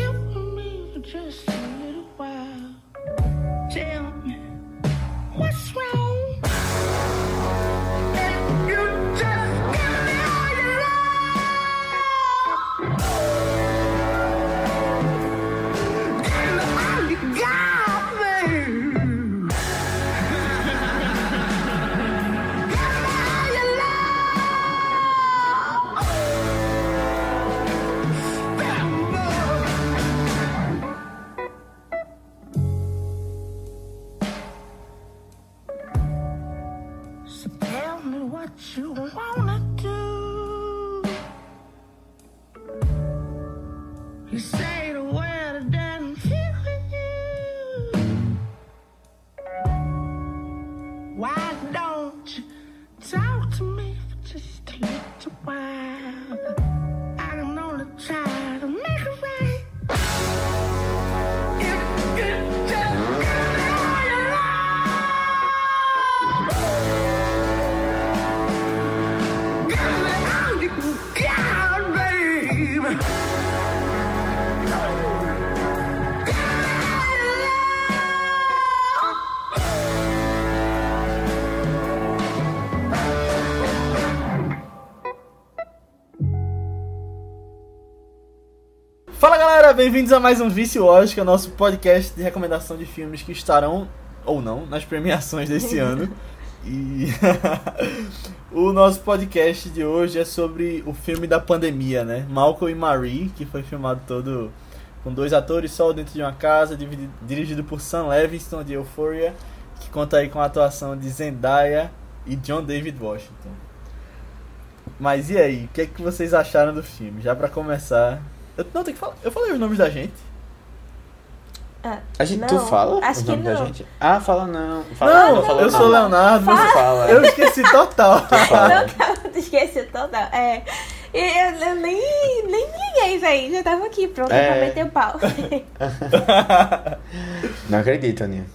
bem-vindos a mais um Vício Oscar, nosso podcast de recomendação de filmes que estarão, ou não, nas premiações desse ano. E o nosso podcast de hoje é sobre o filme da pandemia, né? Malcolm e Marie, que foi filmado todo com dois atores só dentro de uma casa, dirigido por Sam Levinson de Euphoria, que conta aí com a atuação de Zendaya e John David Washington. Mas e aí, o que é que vocês acharam do filme? Já pra começar, eu não tenho que falar, eu falei os nomes da gente. Ah, A gente, não, tu fala Acho os que nomes da gente? Ah, fala não. Fala, Não, não, fala eu sou o não. Leonardo, Tu mas fala. eu esqueci total. Tu fala. Não, esqueci total. É. Eu, eu nem, nem audiência aí, já tava aqui pronta É. pra meter o pau. Não acredito, Aninha.